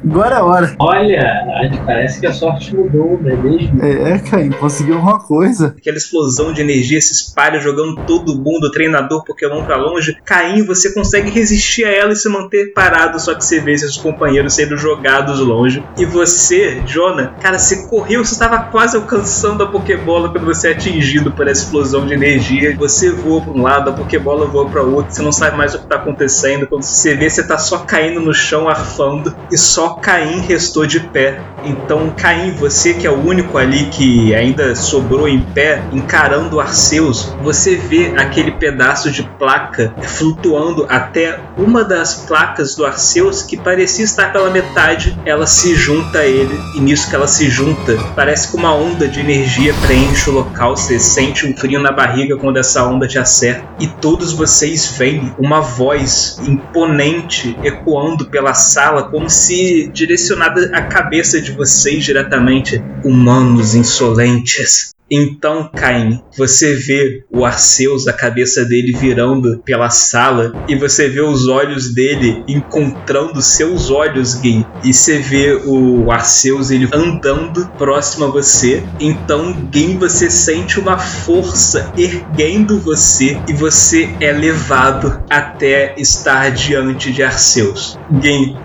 I: Agora é a hora.
C: Olha, parece que a sorte mudou, não é mesmo?
I: É, Caim, conseguiu alguma coisa.
A: Aquela explosão de energia se espalha, jogando todo mundo, o treinador Pokémon pra longe. Caim, você consegue resistir a ela e se manter parado, só que você vê seus companheiros sendo jogados longe. E você, Jonah, cara, você correu, você estava quase alcançando a Pokébola quando você é atingido por essa explosão de energia. Você voa pra um lado, a Pokébola voa pra outro, você não sabe mais o que tá acontecendo. Quando você vê, você tá só caindo no chão, arfando, e só Caim restou de pé. Então, Caim, você que é o único ali que ainda sobrou em pé, encarando Arceus, você vê aquele pedaço de placa flutuando até uma das placas do Arceus que parecia estar pela metade. Ela se junta a ele, e nisso que ela se junta, parece que uma onda de energia preenche o local. Você sente um frio na barriga quando essa onda te acerta, e todos vocês veem uma voz imponente ecoando pela sala, como se direcionada à cabeça de vocês diretamente, humanos insolentes. Então, Caim, você vê o Arceus, a cabeça dele virando pela sala, e você vê os olhos dele encontrando seus olhos, Gui. E você vê o Arceus ele andando próximo a você. Então, Gui, você sente uma força erguendo você e você é levado até estar diante de Arceus. Gui,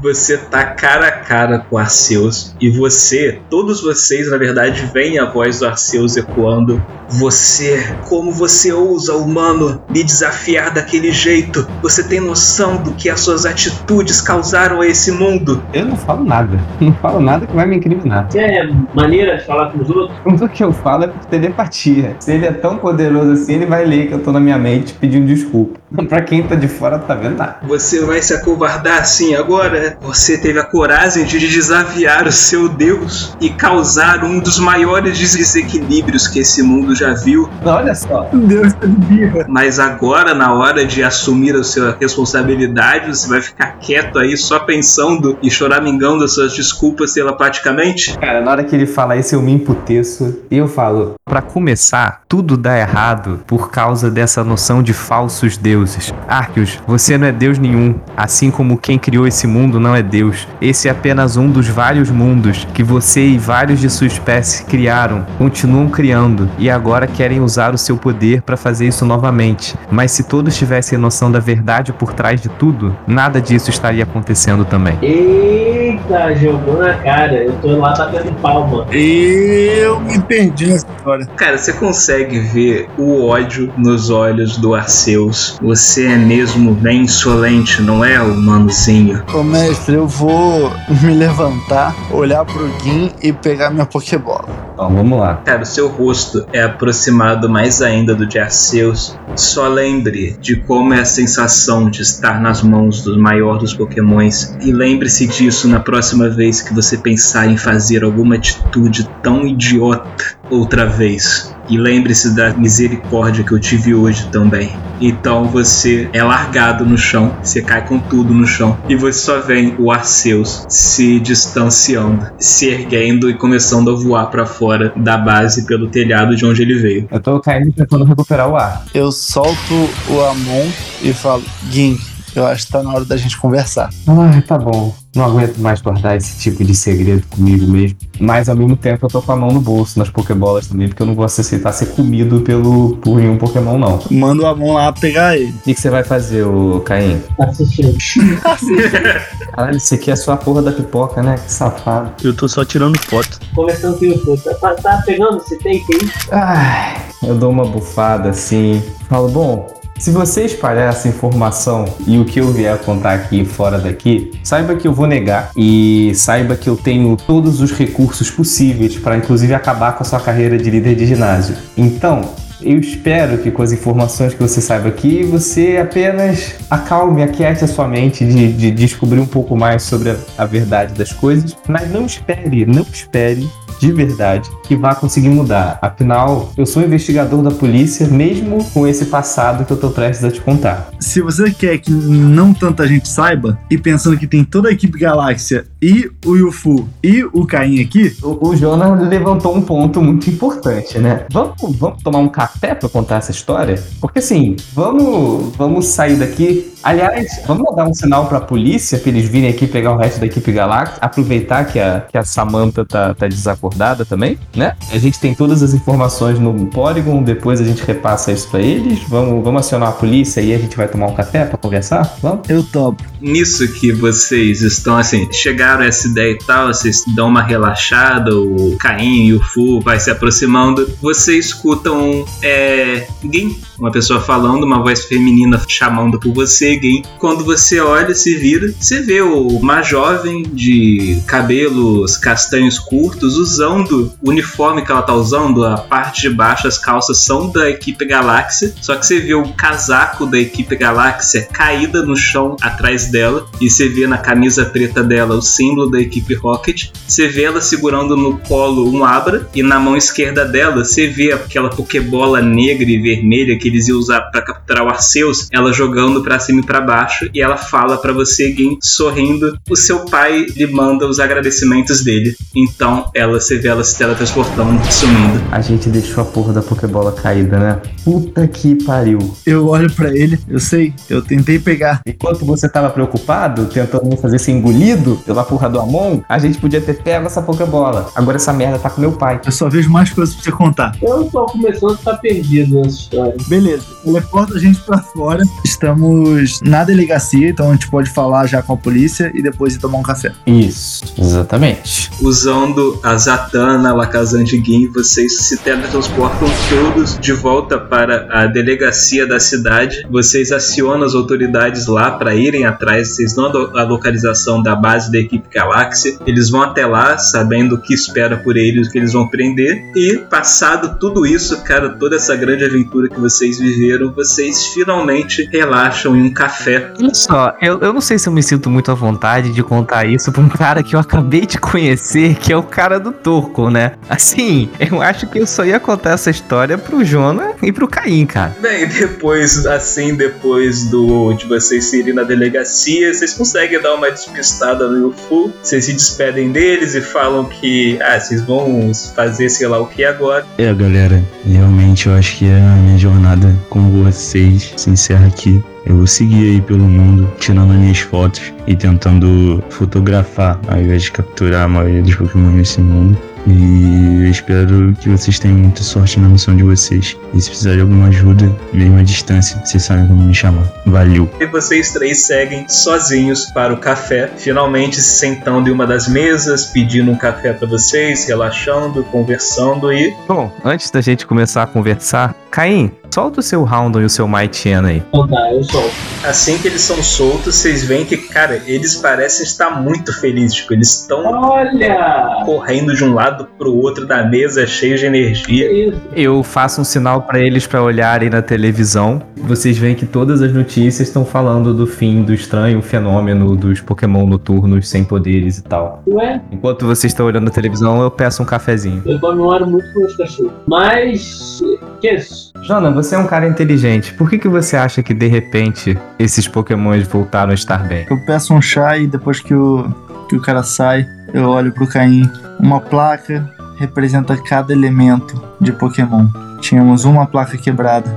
A: você tá cara a cara com Arceus e você, todos vocês, na verdade, veem a voz do Arceus ecoando. Você, como você ousa, humano, me desafiar daquele jeito? Você tem noção do que as suas atitudes causaram a esse mundo?
B: Eu não falo nada. Não falo nada que vai me incriminar.
C: Você é maneira de falar com os outros?
B: Tudo que eu falo é por telepatia. Se ele é tão poderoso assim, ele vai ler que eu tô na minha mente pedindo desculpa. pra quem tá de fora, tá vendo nada.
A: Você vai se acovardar assim agora? Você teve a coragem de desafiar o seu Deus e causar um dos maiores desequilíbrios que esse mundo já viu.
B: Olha só.
I: Deus tá de birra.
A: Mas agora, na hora de assumir a sua responsabilidade, você vai ficar quieto aí só pensando e choramingando as suas desculpas telepaticamente?
B: Cara, na hora que ele fala isso, eu me emputeço e eu falo: Pra começar, tudo dá errado por causa dessa noção de falsos deuses. Arceus, você não é deus nenhum, assim como quem criou esse mundo não é deus. Esse é apenas um dos vários mundos que você e vários de sua espécie criaram, continuam criando e agora querem usar o seu poder para fazer isso novamente. Mas se todos tivessem noção da verdade por trás de tudo, nada disso estaria acontecendo também.
C: Eita! Jogou na cara. Eu tô lá batendo palma.
D: Eu me perdi nessa história.
A: Cara, você consegue ver o ódio nos olhos do Arceus. Você é mesmo bem insolente, não é, humanozinho?
D: Ô mestre, eu vou me levantar, olhar pro Gin e pegar minha Pokébola.
B: Então vamos lá.
A: Cara, o seu rosto é aproximado mais ainda do de Arceus. Só lembre de como é a sensação de estar nas mãos do maior dos pokémons. E lembre-se disso na próxima vez que você pensar em fazer alguma atitude tão idiota outra vez. E lembre-se da misericórdia que eu tive hoje também. Então você é largado no chão, você cai com tudo no chão. E você só vê o Arceus se distanciando, se erguendo e começando a voar para fora da base pelo telhado de onde ele veio.
B: Eu tô caindo tentando recuperar o ar.
D: Eu solto o Amon e falo, Gin, eu acho que tá na hora da gente conversar.
B: Ah, tá bom. Não aguento mais guardar esse tipo de segredo comigo mesmo. Mas ao mesmo tempo eu tô com a mão no bolso, nas Pokébolas também, porque eu não gosto de aceitar ser comido pelo, por nenhum Pokémon, não. O
D: Manda o Amon lá pegar ele.
B: que, que você vai fazer, ô Caim?
C: Assistindo.
B: Caralho, isso aqui é só a porra da pipoca, né? Que safado.
J: Eu tô só tirando foto.
C: Conversando com o YouTube. Tá, tá pegando esse take aí?
B: Ai, eu dou uma bufada assim. Falo, bom, se você espalhar essa informação e o que eu vier contar aqui fora daqui, saiba que eu vou negar e saiba que eu tenho todos os recursos possíveis para inclusive acabar com a sua carreira de líder de ginásio. Então, eu espero que com as informações que você saiba aqui, você apenas acalme, aquiete a sua mente de, de descobrir um pouco mais sobre a, a verdade das coisas, mas não espere, não espere de verdade que vá conseguir mudar. Afinal, eu sou investigador da polícia, mesmo com esse passado que eu tô prestes a te contar.
D: Se você quer que não tanta gente saiba, e pensando que tem toda a equipe Galáxia e o Yufu e o Caim aqui,
B: O, o Jonah levantou um ponto muito importante, né? Vamos, vamos tomar um café pra contar essa história? Porque assim, vamos, vamos sair daqui. Aliás, vamos mandar um sinal pra polícia pra eles virem aqui pegar o resto da equipe Galáxia. Aproveitar que a, que a Samantha tá, tá desacordada também, né? A gente tem todas as informações no Polygon, depois a gente repassa isso pra eles. Vamos, vamos acionar a polícia e a gente vai tomar um café pra conversar? Vamos?
D: eu topo.
A: Nisso que vocês estão assim, chegaram a essa ideia e tal, vocês dão uma relaxada, o Caim e o Fu vai se aproximando, vocês escutam é, Gin, uma pessoa falando, uma voz feminina chamando por você, Gin. Quando você olha, se vira, você vê uma jovem de cabelos castanhos curtos usando o uniforme que ela tá usando, a parte de baixo, as calças são da equipe Galáxia, só que você vê o casaco da equipe Galáxia caída no chão atrás dela, e você vê na camisa preta dela o símbolo da equipe Rocket, você vê ela segurando no colo um Abra, e na mão esquerda dela você vê aquela Pokébola negra e vermelha que eles iam usar para capturar o Arceus, ela jogando pra cima e pra baixo, e ela fala pra você, Gin, sorrindo, o seu pai lhe manda os agradecimentos dele. Então ela, você vê ela se teletransportando, sumindo.
B: A gente deixou a porra da Pokébola caída, né? Puta que pariu.
D: Eu olho pra ele, eu sei, eu tentei pegar.
B: Enquanto você tava preocupado, tentando não fazer ser engolido pela porra do Amon, a gente podia ter pego essa Pokébola. Agora essa merda tá com meu pai.
D: Eu só vejo mais coisas pra você contar.
C: Eu tô começando a ficar perdido nessa história.
D: Beleza, teleporta a gente pra fora. Estamos na delegacia, então a gente pode falar já com a polícia e depois ir tomar um café.
B: Isso, exatamente.
A: Usando a Zatanna, a Lakazan de Gin, vocês se teletransportam todos de volta para a delegacia da cidade. Vocês acionam as autoridades lá para irem atrás. Vocês dão a localização da base da equipe Galáxia. Eles vão até lá, sabendo o que espera por eles, o que eles vão prender. E passado tudo isso, cara, toda essa grande aventura que vocês viveram, vocês finalmente relaxam em um café
K: Olha só, eu, eu não sei se eu me sinto muito à vontade de contar isso pra um cara que eu acabei de conhecer, que é o cara do Torco, né? Assim, eu acho que eu só ia contar essa história pro Jonah e pro Caim, cara.
A: Bem, depois, assim, depois do de vocês irem na delegacia, vocês conseguem dar uma despistada no Vocês se despedem deles e falam que, ah, vocês vão fazer sei lá o que agora.
L: É, galera, realmente eu acho que a minha jornada com vocês se encerra aqui. Eu vou seguir aí pelo mundo, tirando as minhas fotos e tentando fotografar, ao invés de capturar a maioria dos Pokémon nesse mundo. E eu espero que vocês tenham muita sorte na missão de vocês. E se precisar de alguma ajuda, mesmo à distância, vocês sabem como me chamar. Valeu.
A: E vocês três seguem sozinhos para o café, finalmente se sentando em uma das mesas, pedindo um café para vocês, relaxando, conversando e.
B: Bom, antes da gente começar a conversar, Caim, solta o seu Houndon e o seu Mightiana aí.
C: Então tá, eu sou.
A: Assim que eles são soltos, vocês veem que, cara, eles parecem estar muito felizes. Tipo, eles estão
C: Olha!
A: correndo de um lado pro outro da mesa, cheios de energia.
B: Eu faço um sinal pra eles pra olharem na televisão. Vocês veem que todas as notícias estão falando do fim do estranho fenômeno dos Pokémon noturnos sem poderes e tal.
C: Ué,
B: Enquanto vocês estão olhando na televisão, eu peço um cafezinho.
C: eu comemoro muito com os cachorros. Mas. Que isso?
B: Jona, você é um cara inteligente. Por que, que você acha que de repente esses Pokémons voltaram a estar bem?
D: Eu peço um chá e depois que o, que o cara sai, eu olho pro Caim. Uma placa representa cada elemento de Pokémon. Tínhamos uma placa quebrada.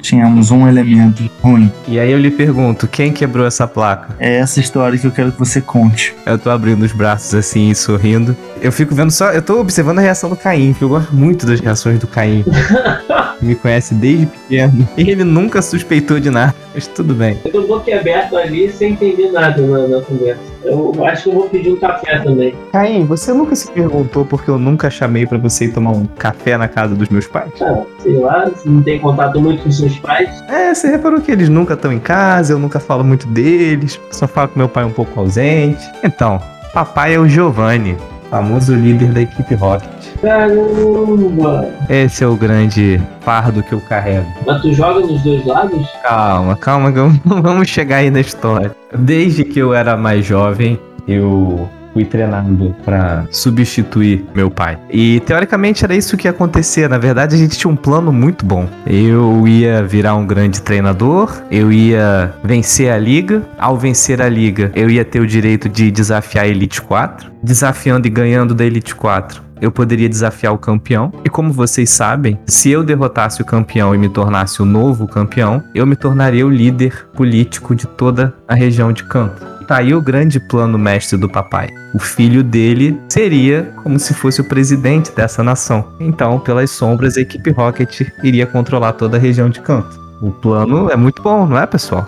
D: Tínhamos um elemento ruim.
B: E aí eu lhe pergunto, quem quebrou essa placa?
D: É essa história que eu quero que você conte.
B: Eu tô abrindo os braços assim e sorrindo. Eu fico vendo só. Eu tô observando a reação do Caim, porque eu gosto muito das reações do Caim. Me conhece desde pequeno. E ele nunca suspeitou de nada. Mas tudo bem.
C: Eu tô boquiaberto ali sem entender nada na, na conversa. Eu acho que eu vou pedir um café também.
B: Caim, você nunca se perguntou porque eu nunca chamei pra você ir tomar um café na casa dos meus pais?
C: Ah, sei lá, não tem contato muito com seus pais.
B: É, você reparou que eles nunca estão em casa, eu nunca falo muito deles, só falo com meu pai um pouco ausente. Então, papai é o Giovanni, famoso líder da equipe Rocket.
C: Caramba!
B: Esse é o grande fardo que eu carrego.
C: Mas tu joga nos dois lados?
B: Calma, calma, calma. vamos chegar aí na história. Desde que eu era mais jovem, eu fui treinado pra substituir meu pai. E teoricamente era isso que ia acontecer. Na verdade, a gente tinha um plano muito bom. Eu ia virar um grande treinador, eu ia vencer a liga. Ao vencer a liga, eu ia ter o direito de desafiar a Elite 4, desafiando e ganhando da Elite 4 eu poderia desafiar o campeão. E como vocês sabem, se eu derrotasse o campeão e me tornasse o novo campeão, eu me tornaria o líder político de toda a região de Canto. Tá aí o grande plano mestre do papai. O filho dele seria como se fosse o presidente dessa nação. Então, pelas sombras, a equipe Rocket iria controlar toda a região de Canto. O plano é muito bom, não é, pessoal?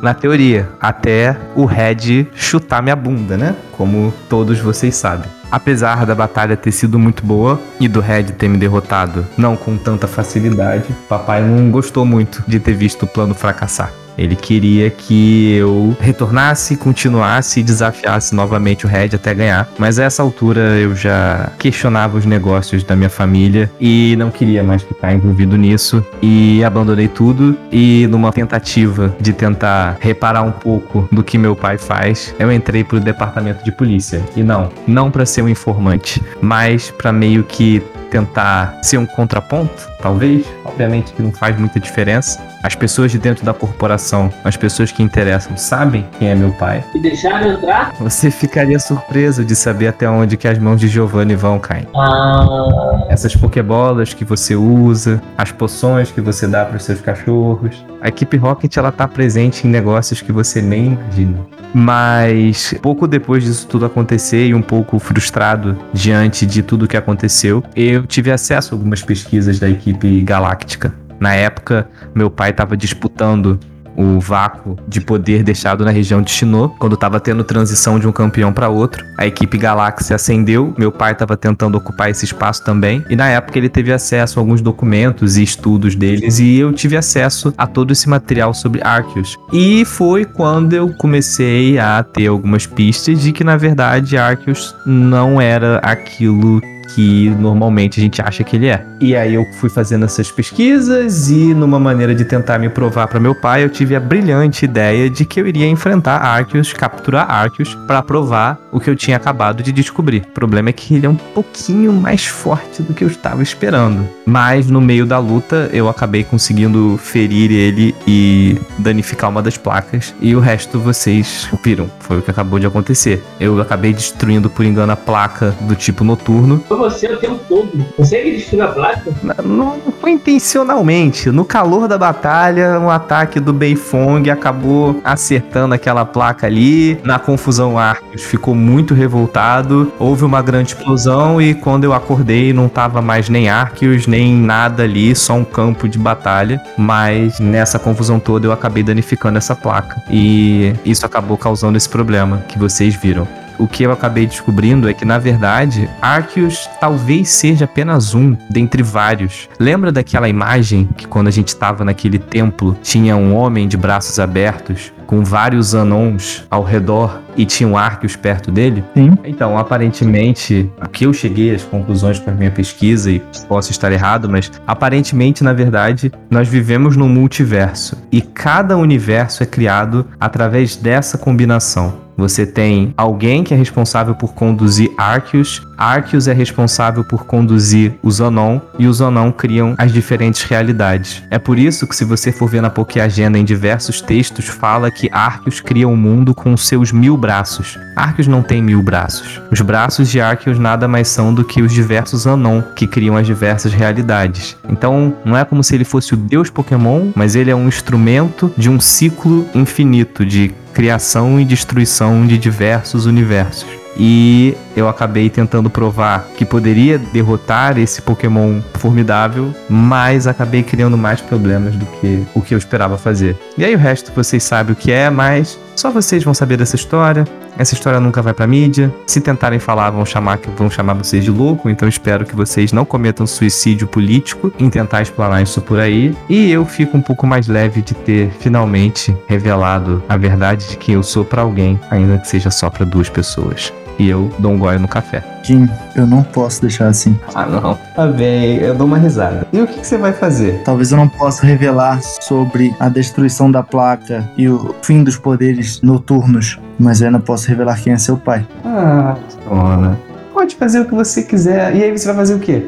B: Na teoria, até o Red chutar minha bunda, né? Como todos vocês sabem. Apesar da batalha ter sido muito boa e do Red ter me derrotado não com tanta facilidade, papai não gostou muito de ter visto o plano fracassar. Ele queria que eu retornasse, continuasse e desafiasse novamente o Red até ganhar. Mas a essa altura eu já questionava os negócios da minha família e não queria mais ficar envolvido nisso. E abandonei tudo. E numa tentativa de tentar reparar um pouco do que meu pai faz, eu entrei pro departamento de polícia. E não, não para ser um informante, mas para meio que tentar ser um contraponto, talvez. Obviamente que não faz muita diferença. As pessoas de dentro da corporação, as pessoas que interessam, sabem quem é meu pai.
C: E deixaram entrar?
B: Você ficaria surpreso de saber até onde que as mãos de Giovanni vão, Caim.
C: Ah,
B: Essas pokebolas que você usa, as poções que você dá para os seus cachorros. A equipe Rocket ela tá presente em negócios que você nem imagina. Mas pouco depois disso tudo acontecer e um pouco frustrado diante de tudo que aconteceu, eu tive acesso a algumas pesquisas da equipe Galáctica. Na época, meu pai estava disputando o vácuo de poder deixado na região de Shinnok, quando estava tendo transição de um campeão para outro. A equipe Galáxia ascendeu, meu pai estava tentando ocupar esse espaço também, e na época ele teve acesso a alguns documentos e estudos deles, e eu tive acesso a todo esse material sobre Arceus. E foi quando eu comecei a ter algumas pistas de que na verdade Arceus não era aquilo que normalmente a gente acha que ele é. E aí eu fui fazendo essas pesquisas e numa maneira de tentar me provar para meu pai, eu tive a brilhante ideia de que eu iria enfrentar Arceus, capturar Arceus para provar o que eu tinha acabado de descobrir. O problema é que ele é um pouquinho mais forte do que eu estava esperando. Mas no meio da luta eu acabei conseguindo ferir ele e danificar uma das placas e o resto vocês viram. Foi o que acabou de acontecer. Eu acabei destruindo por engano a placa do tipo noturno
C: você o tempo todo. Consegue destruir a placa?
B: Não, não foi intencionalmente. No calor da batalha, um ataque do Beifong acabou acertando aquela placa ali. Na confusão, Arceus ficou muito revoltado. Houve uma grande explosão e quando eu acordei não tava mais nem Arceus, nem nada ali, só um campo de batalha. Mas nessa confusão toda eu acabei danificando essa placa. E isso acabou causando esse problema que vocês viram. O que eu acabei descobrindo é que, na verdade, Arceus talvez seja apenas um dentre vários. Lembra daquela imagem que, quando a gente estava naquele templo, tinha um homem de braços abertos com vários anons ao redor e tinha um Arceus perto dele?
D: Sim.
B: Então, aparentemente, o que eu cheguei às conclusões com a minha pesquisa, e posso estar errado, mas aparentemente, na verdade, nós vivemos num multiverso e cada universo é criado através dessa combinação. Você tem alguém que é responsável por conduzir Arceus, Arceus é responsável por conduzir o Zonon e o Zonon criam as diferentes realidades. É por isso que se você for ver na Pokéagenda em diversos textos fala que Arceus cria um mundo com seus mil braços. Arceus não tem mil braços. Os braços de Arceus nada mais são do que os diversos Anon que criam as diversas realidades. Então não é como se ele fosse o deus Pokémon, mas ele é um instrumento de um ciclo infinito de criação e destruição de diversos universos. E eu acabei tentando provar que poderia derrotar esse Pokémon formidável, mas acabei criando mais problemas do que o que eu esperava fazer. E aí o resto vocês sabem o que é, mas só vocês vão saber dessa história. Essa história nunca vai pra mídia. Se tentarem falar, vão chamar vão chamar vocês de louco, então espero que vocês não cometam suicídio político em tentar explanar isso por aí. E eu fico um pouco mais leve de ter finalmente revelado a verdade de quem eu sou para alguém, ainda que seja só para duas pessoas e eu dou um gole no café.
D: Jim, eu não posso deixar assim.
B: Ah, não. Tá bem, eu dou uma risada. E o que, que você vai fazer?
D: Talvez eu não possa revelar sobre a destruição da placa e o fim dos poderes noturnos, mas eu ainda posso revelar quem é seu pai.
B: Ah, dona. Pode fazer o que você quiser. E aí você vai fazer o quê?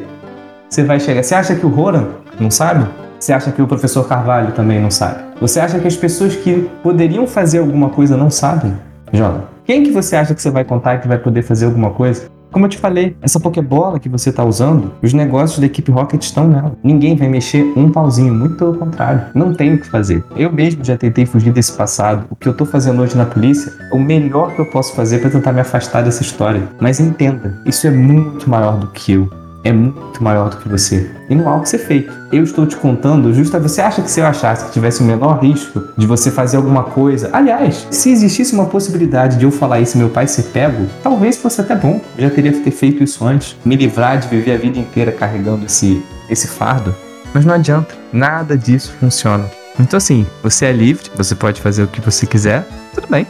B: Você vai chegar. Você acha que o Roran não sabe? Você acha que o professor Carvalho também não sabe? Você acha que as pessoas que poderiam fazer alguma coisa não sabem? Jona, quem que você acha que você vai contar que vai poder fazer alguma coisa? Como eu te falei, essa Pokébola que você está usando, os negócios da equipe Rocket estão nela. Ninguém vai mexer um pauzinho, muito pelo contrário. Não tem o que fazer. Eu mesmo já tentei fugir desse passado. O que eu estou fazendo hoje na polícia é o melhor que eu posso fazer para tentar me afastar dessa história. Mas entenda, isso é muito maior do que eu é muito maior do que você. E não há o que ser feito. Eu estou te contando justa. Você acha que se eu achasse que tivesse o menor risco de você fazer alguma coisa. Aliás, se existisse uma possibilidade de eu falar isso e meu pai ser pego, talvez fosse até bom. Eu já teria que ter feito isso antes. Me livrar de viver a vida inteira carregando esse, esse fardo. Mas não adianta. Nada disso funciona. Então, assim, você é livre, você pode fazer o que você quiser, tudo bem.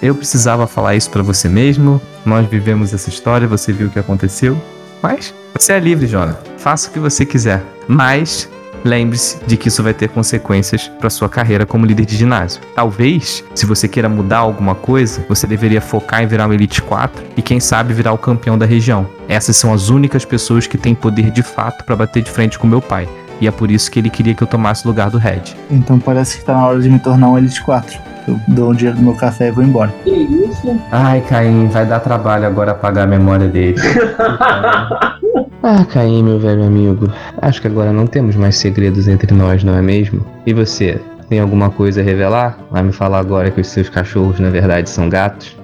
B: Eu precisava falar isso para você mesmo. Nós vivemos essa história, você viu o que aconteceu. Mas você é livre, Jonah. Faça o que você quiser. Mas lembre-se de que isso vai ter consequências para sua carreira como líder de ginásio. Talvez, se você queira mudar alguma coisa, você deveria focar em virar um Elite 4 e quem sabe virar o campeão da região. Essas são as únicas pessoas que têm poder de fato para bater de frente com meu pai. E é por isso que ele queria que eu tomasse o lugar do Red.
D: Então parece que tá na hora de me tornar um Elite 4. Eu dou o dinheiro do meu café e vou embora.
C: Que isso?
B: Ai, Caim, vai dar trabalho agora apagar a memória dele. ah, Caim, meu velho amigo. Acho que agora não temos mais segredos entre nós, não é mesmo? E você? Tem alguma coisa a revelar? Vai me falar agora que os seus cachorros na verdade são gatos?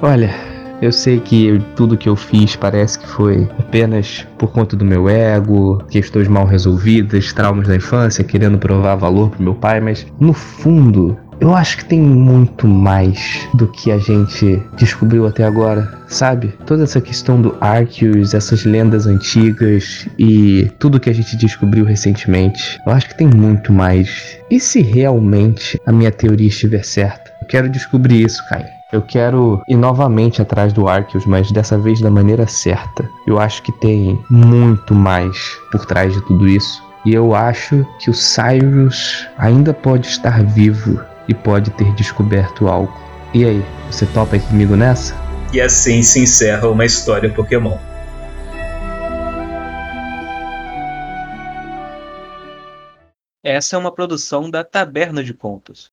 B: Olha, eu sei que tudo que eu fiz parece que foi apenas por conta do meu ego, questões mal resolvidas, traumas da infância, querendo provar valor pro meu pai, mas no fundo eu acho que tem muito mais do que a gente descobriu até agora, sabe? Toda essa questão do Arceus, essas lendas antigas e tudo que a gente descobriu recentemente. Eu acho que tem muito mais. E se realmente a minha teoria estiver certa? Eu quero descobrir isso, Caio. Eu quero ir novamente atrás do Arceus, mas dessa vez da maneira certa. Eu acho que tem muito mais por trás de tudo isso. E eu acho que o Cyrus ainda pode estar vivo e pode ter descoberto algo. E aí, você topa aí comigo nessa?
A: E assim se encerra uma história Pokémon.
M: Essa é uma produção da Taberna de Contos.